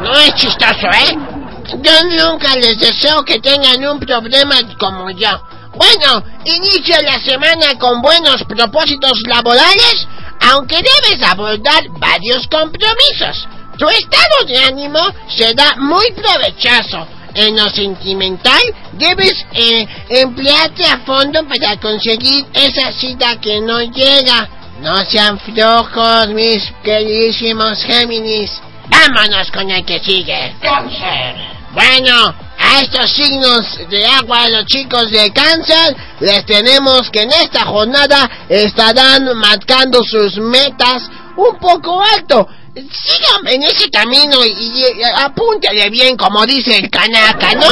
No es chistoso, ¿eh? Yo nunca les deseo que tengan un problema como yo. Bueno, inicia la semana con buenos propósitos laborales, aunque debes abordar varios compromisos. Tu estado de ánimo será muy provechoso. En lo sentimental, debes eh, emplearte a fondo para conseguir esa cita que no llega. No sean flojos, mis queridísimos Géminis. Vámonos con el que sigue. Cáncer. Bueno, a estos signos de agua, los chicos de cáncer, les tenemos que en esta jornada estarán marcando sus metas un poco alto. Sigan en ese camino y, y apúntale bien, como dice el canaca, ¿no?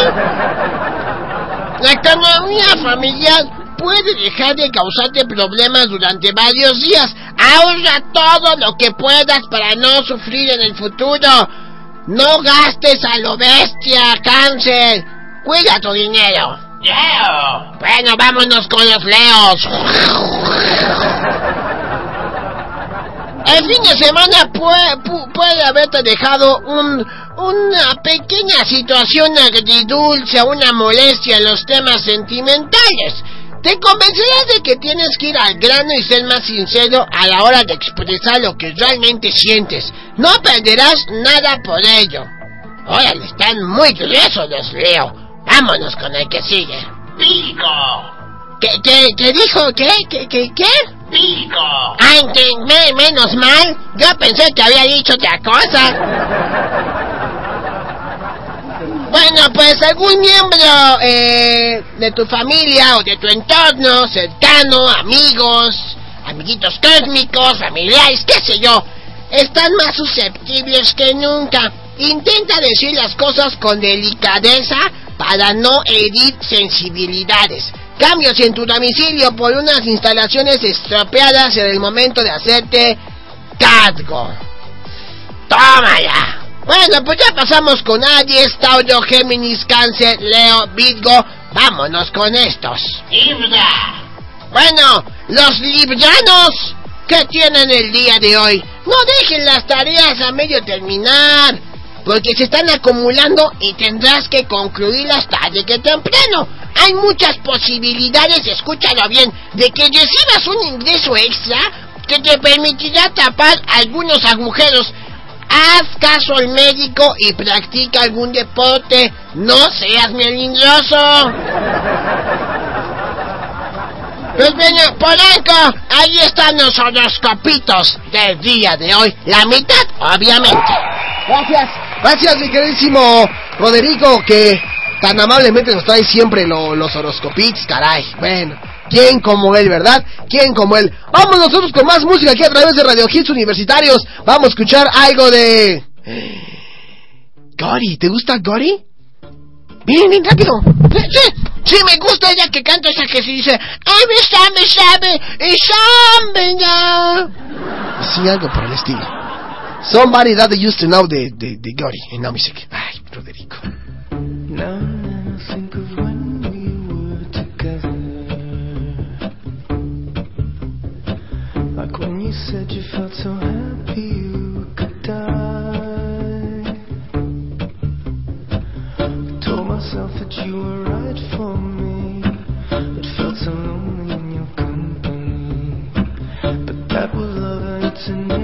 La economía familiar puede dejar de causarte problemas durante varios días. Ahorra todo lo que puedas para no sufrir en el futuro. No gastes a lo bestia, cáncer. Cuida tu dinero. Bueno, vámonos con los leos. El fin de semana puede, pu- puede haberte dejado un, una pequeña situación agridulce, una molestia en los temas sentimentales. Te convencerás de que tienes que ir al grano y ser más sincero a la hora de expresar lo que realmente sientes. No perderás nada por ello. Órale, están muy gruesos los Leo. Vámonos con el que sigue. ¡Pico! ¿Qué, qué, qué dijo? ¿Qué? ¿Qué? ¿Qué? ¿Qué? ¡Pico! Ay, que- me- menos mal. Yo pensé que había dicho otra cosa. Bueno, pues algún miembro eh, de tu familia o de tu entorno cercano, amigos, amiguitos cósmicos, familiares, qué sé yo, están más susceptibles que nunca. Intenta decir las cosas con delicadeza para no herir sensibilidades. Cambios en tu domicilio por unas instalaciones estropeadas en el momento de hacerte cargo. ¡Tómala! Bueno, pues ya pasamos con Aries, Tauro, Géminis, Cáncer, Leo, Virgo. Vámonos con estos. ¡Libra! Bueno, los librianos, ¿qué tienen el día de hoy? No dejen las tareas a medio terminar, porque se están acumulando y tendrás que concluirlas tarde que temprano. Hay muchas posibilidades, escúchalo bien, de que recibas un ingreso extra que te permitirá tapar algunos agujeros. Haz caso al médico y practica algún deporte. No seas melindroso. Pues bueno, Polanco, ahí están los horoscopitos del día de hoy. La mitad, obviamente. Gracias. Gracias, mi queridísimo Roderico, que tan amablemente nos trae siempre lo- los horoscopitos, caray. Bueno, ¿quién como él, verdad? ¿Quién como él? Vamos nosotros con más música aquí a través de Radio Hits Universitarios. Vamos a escuchar algo de... Gori, ¿te gusta Gori? Bien, bien rápido. Sí, sí, sí, me gusta ella que canta esa que se dice, ay, me sabe, sabe, y sabe ya. Sí, algo por el estilo. Somebody that used to know de, de, de Gori en Now Music. Ay, Roderico. Now and you said you felt so happy you could die. Told myself that you were right for me, but felt so lonely in your company. But that was love and it's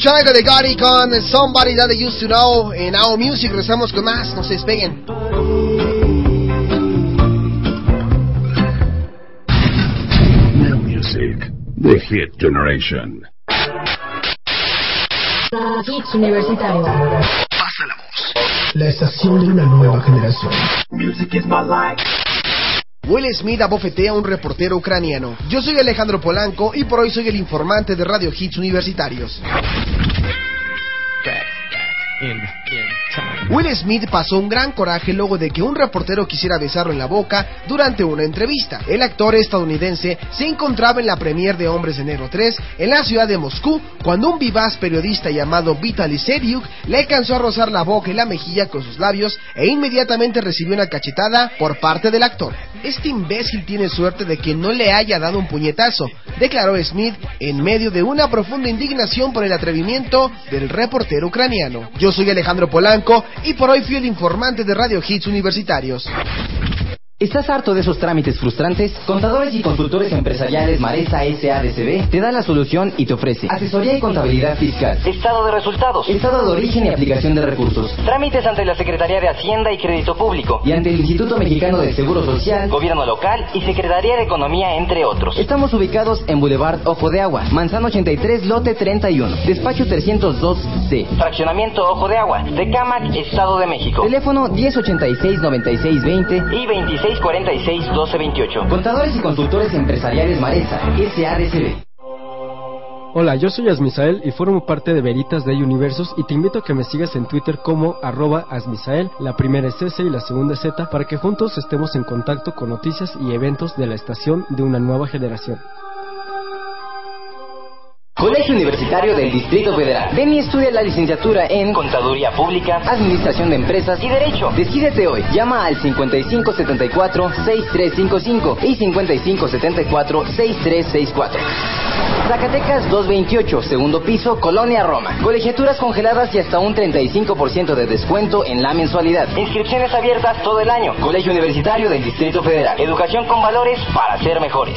escuchar algo de Gotti con Somebody That I Used to Know en Now Music. Regresamos con más, no se despeguen. Now Music, The Hit Generation. Hits Universitarios. La estación de una nueva generación. Music is my life. Will Smith abofetea a un reportero ucraniano. Yo soy Alejandro Polanco y por hoy soy el informante de Radio Hits Universitarios. Will Smith pasó un gran coraje luego de que un reportero quisiera besarlo en la boca durante una entrevista. El actor estadounidense se encontraba en la premier de Hombres de Negro 3 en la ciudad de Moscú cuando un vivaz periodista llamado Vitaly Seriuk le alcanzó a rozar la boca y la mejilla con sus labios e inmediatamente recibió una cachetada por parte del actor. Este imbécil tiene suerte de que no le haya dado un puñetazo, declaró Smith en medio de una profunda indignación por el atrevimiento del reportero ucraniano. Yo soy Alejandro Polanco y por hoy fui el informante de Radio Hits Universitarios. ¿Estás harto de esos trámites frustrantes? Contadores y consultores empresariales Maresa SADCB te da la solución y te ofrece asesoría y contabilidad fiscal, estado de resultados, estado de origen y aplicación de recursos, trámites ante la Secretaría de Hacienda y Crédito Público y ante el Instituto Mexicano del Seguro Social, Gobierno Local y Secretaría de Economía, entre otros. Estamos ubicados en Boulevard Ojo de Agua, Manzano 83, lote 31, despacho 302C, fraccionamiento Ojo de Agua, Tecámac, Estado de México. Teléfono 1086-9620 y 26 46 12 28. Contadores y consultores empresariales Maresa, SADCB. Hola, yo soy Asmisael y formo parte de Veritas de Universos y te invito a que me sigas en Twitter como arroba Asmisael, la primera es S y la segunda es Z, para que juntos estemos en contacto con noticias y eventos de la estación de una nueva generación. Colegio Universitario del Distrito Federal. Ven y estudia la licenciatura en Contaduría Pública, Administración de Empresas y Derecho. Decídete hoy. Llama al 5574-6355 y 5574-6364. Zacatecas 228, segundo piso, Colonia Roma. Colegiaturas congeladas y hasta un 35% de descuento en la mensualidad. Inscripciones abiertas todo el año. Colegio Universitario del Distrito Federal. Educación con valores para ser mejores.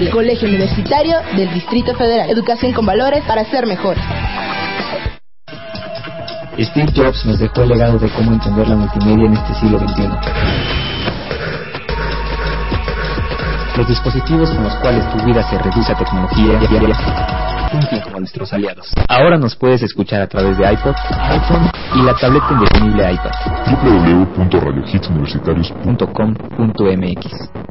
Colegio Universitario del Distrito Federal. Educación con valores para ser mejores. Steve Jobs nos dejó el legado de cómo entender la multimedia en este siglo XXI. Los dispositivos con los cuales tu vida se reduce a tecnología diaria como nuestros aliados. Ahora nos puedes escuchar a través de iPod, iPhone y la tableta indefinible iPad. www.radiohitsuniversitarios.com.mx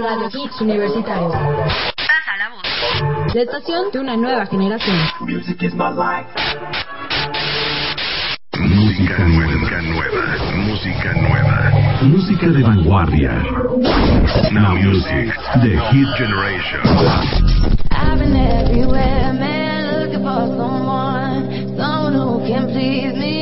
Radio Hits Universitario. Pasa la voz. La estación de una nueva generación. Music is my life. Música nueva, nueva, música nueva. Música de vanguardia. Now Music, The Hit Generation. I've been everywhere, man, looking for someone, someone who can please me,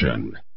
Generation.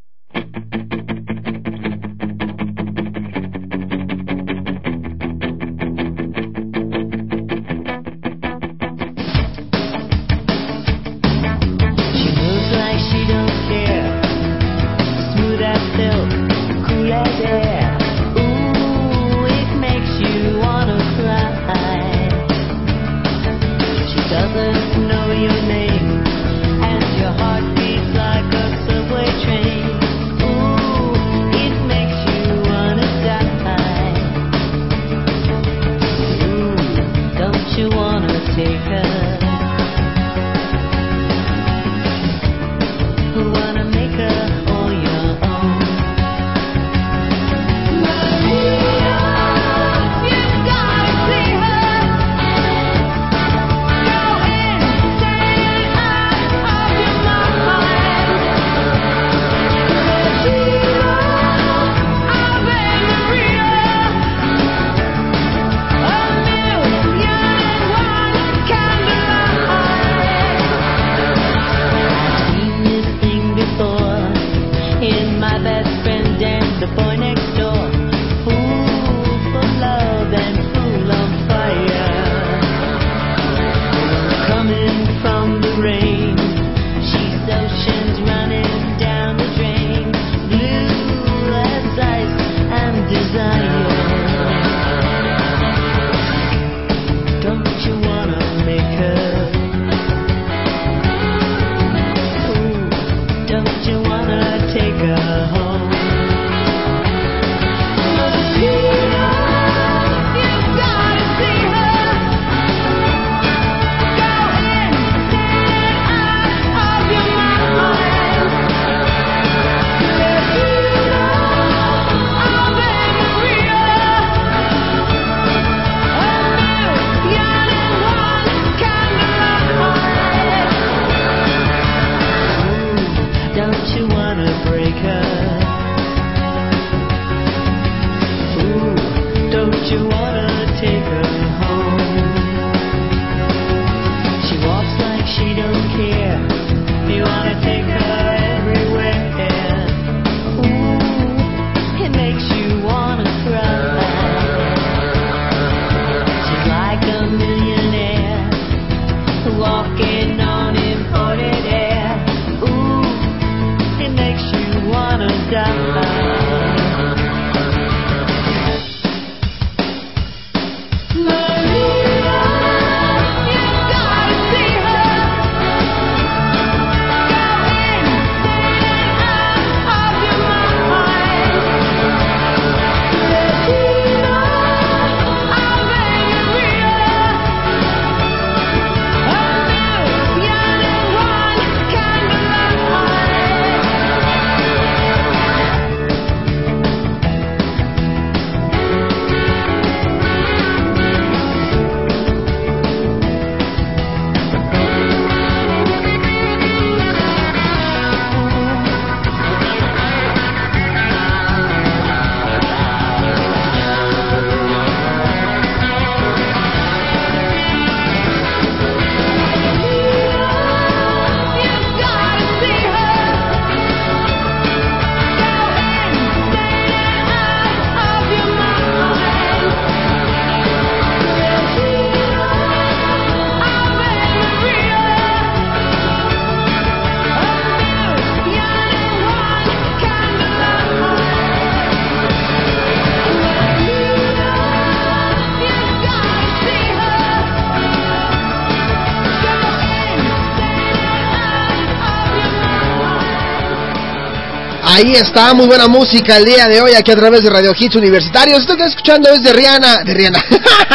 Ahí está, muy buena música el día de hoy aquí a través de Radio Hits Universitarios. Esto que escuchando es de Rihanna, de Rihanna,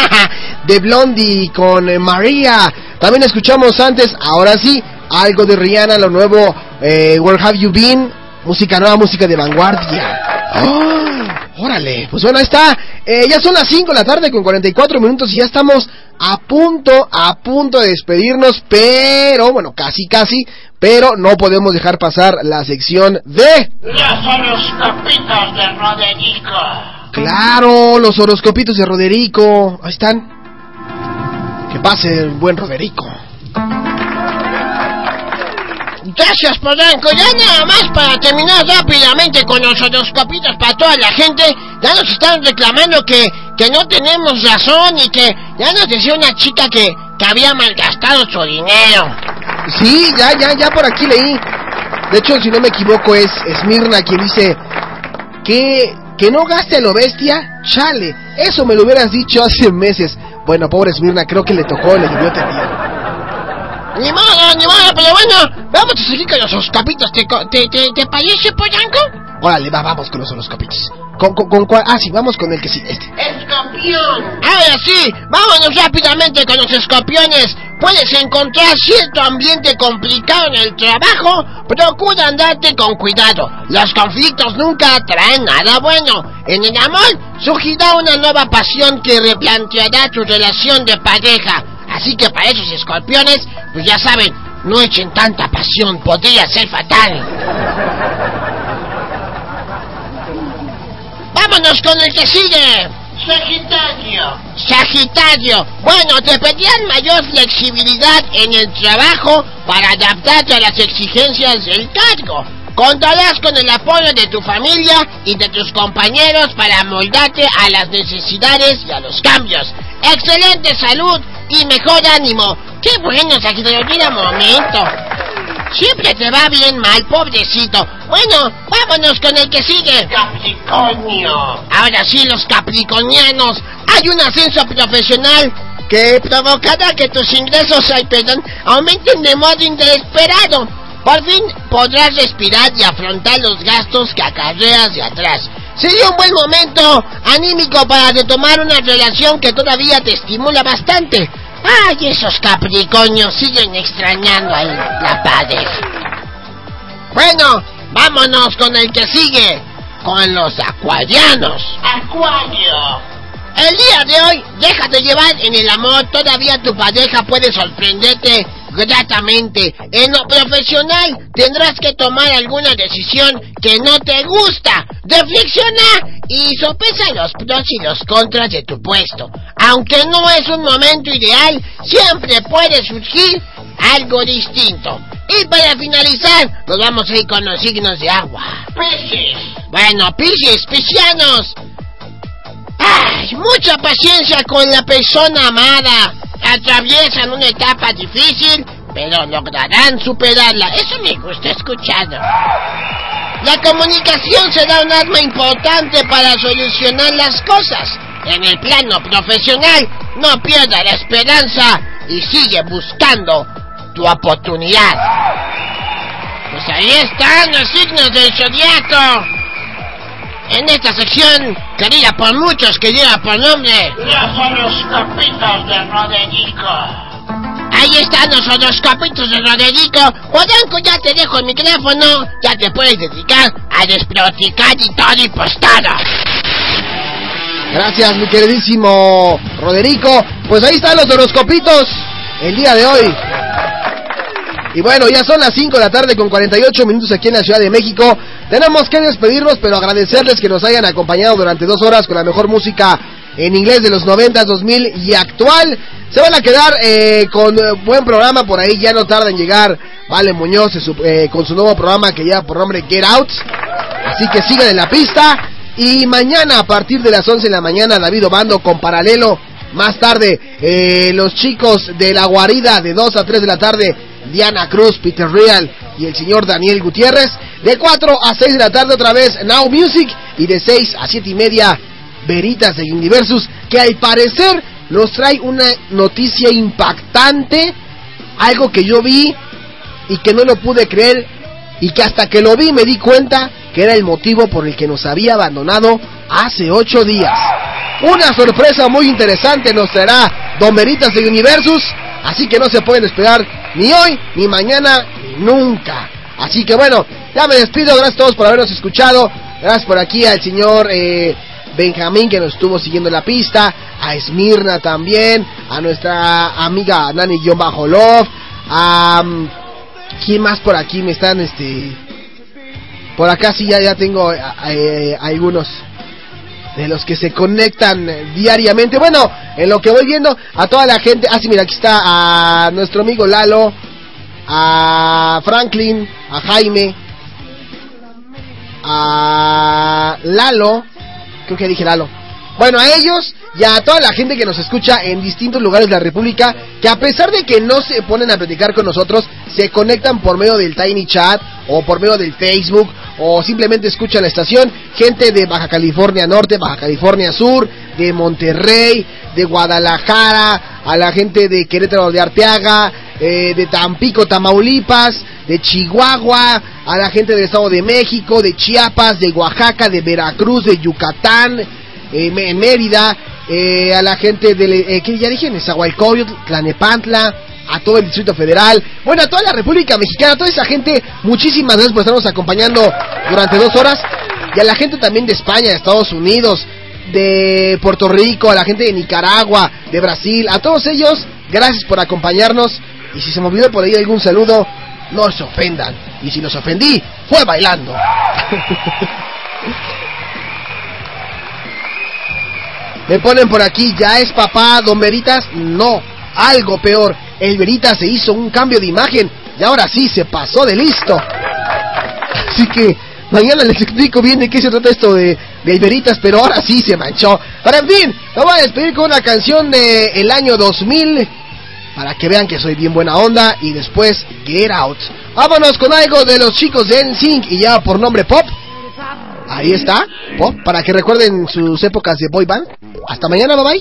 de Blondie con eh, María. También escuchamos antes, ahora sí, algo de Rihanna, lo nuevo, eh, Where Have You Been, música nueva, música de vanguardia. ¡Oh! Órale, pues bueno, ahí está. Eh, ya son las 5 de la tarde con 44 minutos y ya estamos a punto, a punto de despedirnos, pero, bueno, casi, casi, pero no podemos dejar pasar la sección de... Los capitos de Roderico. Claro, los horoscopitos de Roderico. Ahí están. Que pase el buen Roderico. Gracias, Polanco. Ya nada más para terminar rápidamente con los horoscopitos para toda la gente. Ya nos están reclamando que, que no tenemos razón y que ya nos decía una chica que, que había malgastado su dinero. Sí, ya, ya, ya por aquí leí. De hecho, si no me equivoco, es Esmirna quien dice que, que no gaste lo bestia. Chale, eso me lo hubieras dicho hace meses. Bueno, pobre Esmirna, creo que le tocó, le debió tener. Ni modo, ni modo, pero bueno, vamos a seguir con los horoscopitos. ¿Te, te, te, te parece, Polanco? Órale, va, vamos con los horoscopitos. ¿Con, con, con cuál? Ah, sí, vamos con el que sí, este. Escorpión. Ahora sí, vámonos rápidamente con los escorpiones. Puedes encontrar cierto ambiente complicado en el trabajo. Procura andarte con cuidado. Los conflictos nunca traen nada bueno. En el amor surgirá una nueva pasión que replanteará tu relación de pareja. Así que para esos escorpiones, pues ya saben, no echen tanta pasión, podría ser fatal. Vámonos con el que sigue. Sagitario. Sagitario. Bueno, te pedían mayor flexibilidad en el trabajo para adaptarte a las exigencias del cargo. Contarás con el apoyo de tu familia y de tus compañeros para amoldarte a las necesidades y a los cambios. Excelente salud y mejor ánimo. Qué bueno, Sagitario, mira momento. Siempre te va bien mal, pobrecito. Bueno, vámonos con el que sigue. Capricornio. Ahora sí, los capricornianos. Hay un ascenso profesional que provocará que tus ingresos ay, perdón, aumenten de modo inesperado. Por fin podrás respirar y afrontar los gastos que acarreas de atrás. Sería un buen momento anímico para retomar una relación que todavía te estimula bastante. Ay, esos capricornios siguen extrañando a la pareja. Bueno, vámonos con el que sigue, con los acuarianos. Acuario. El día de hoy, déjate llevar en el amor, todavía tu pareja puede sorprenderte gratamente. En lo profesional, tendrás que tomar alguna decisión que no te gusta. Reflexiona y sopesa los pros y los contras de tu puesto. Aunque no es un momento ideal, siempre puede surgir algo distinto. Y para finalizar, nos vamos a ir con los signos de agua. Piscis. Bueno, Piscis, piscianos. Ay, mucha paciencia con la persona amada. Atraviesan una etapa difícil, pero lograrán superarla. Eso me gusta escucharlo. La comunicación será un arma importante para solucionar las cosas. En el plano profesional, no pierda la esperanza y sigue buscando tu oportunidad. Pues ahí están los signos del zodiaco. En esta sección, querida por muchos que lleva por nombre. Los capitos de Roderico. Ahí están los otros capitos de Roderico. Polanco, ya te dejo el micrófono. Ya te puedes dedicar a desproticar y todo y postada. Gracias, mi queridísimo Roderico. Pues ahí están los horoscopitos el día de hoy. Y bueno, ya son las 5 de la tarde con 48 minutos aquí en la Ciudad de México. Tenemos que despedirnos, pero agradecerles que nos hayan acompañado durante dos horas con la mejor música en inglés de los 90, 2000 y actual. Se van a quedar eh, con eh, buen programa por ahí, ya no tarda en llegar Vale Muñoz eh, con su nuevo programa que lleva por nombre Get Out. Así que sigan en la pista. Y mañana a partir de las 11 de la mañana David Obando con Paralelo. Más tarde eh, los chicos de la guarida de 2 a 3 de la tarde. Diana Cruz, Peter Real y el señor Daniel Gutiérrez. De 4 a 6 de la tarde otra vez Now Music. Y de 6 a 7 y media Veritas de Universus. Que al parecer nos trae una noticia impactante. Algo que yo vi y que no lo pude creer. Y que hasta que lo vi me di cuenta que era el motivo por el que nos había abandonado hace 8 días. Una sorpresa muy interesante nos traerá Don Veritas de Universus. Así que no se pueden esperar ni hoy, ni mañana, ni nunca. Así que bueno, ya me despido. Gracias a todos por habernos escuchado. Gracias por aquí al señor eh, Benjamín que nos estuvo siguiendo la pista, a Esmirna también, a nuestra amiga Nani-Love, a... mm, ¿Quién más por aquí me están, este... Por acá sí ya, ya tengo eh, eh, algunos de los que se conectan diariamente. Bueno, en lo que voy viendo, a toda la gente. Ah, sí, mira, aquí está a nuestro amigo Lalo, a Franklin, a Jaime, a Lalo. Creo que dije Lalo. Bueno, a ellos y a toda la gente que nos escucha en distintos lugares de la República, que a pesar de que no se ponen a platicar con nosotros, se conectan por medio del Tiny Chat o por medio del Facebook o simplemente escuchan la estación. Gente de Baja California Norte, Baja California Sur, de Monterrey, de Guadalajara, a la gente de Querétaro de Arteaga, eh, de Tampico, Tamaulipas, de Chihuahua, a la gente del Estado de México, de Chiapas, de Oaxaca, de Veracruz, de Yucatán, eh, Mérida, eh, a la gente del, eh, que ya dije, Nezahualcóyotl, Tlanepantla, a todo el Distrito Federal, bueno, a toda la República Mexicana, a toda esa gente, muchísimas gracias por estarnos acompañando durante dos horas, y a la gente también de España, de Estados Unidos, de Puerto Rico, a la gente de Nicaragua, de Brasil, a todos ellos, gracias por acompañarnos, y si se me olvidó por ahí algún saludo, no se ofendan, y si los ofendí, fue bailando. Me ponen por aquí, ¿ya es papá, don Veritas? No, algo peor. El Veritas se hizo un cambio de imagen y ahora sí se pasó de listo. Así que mañana les explico bien de qué se trata esto de, de pero ahora sí se manchó. Pero en fin, voy a despedir con una canción del el año 2000 para que vean que soy bien buena onda y después Get Out. Vámonos con algo de los chicos de NSYNC y ya por nombre Pop. Ahí está, Pop, para que recuerden sus épocas de boy band. Hasta mañana, bye bye.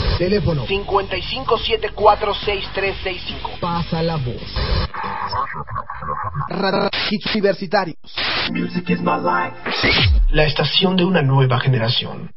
Teléfono 55746365. Pasa la voz. Radio Hits Universitarios. Music is my life. La estación de una nueva generación.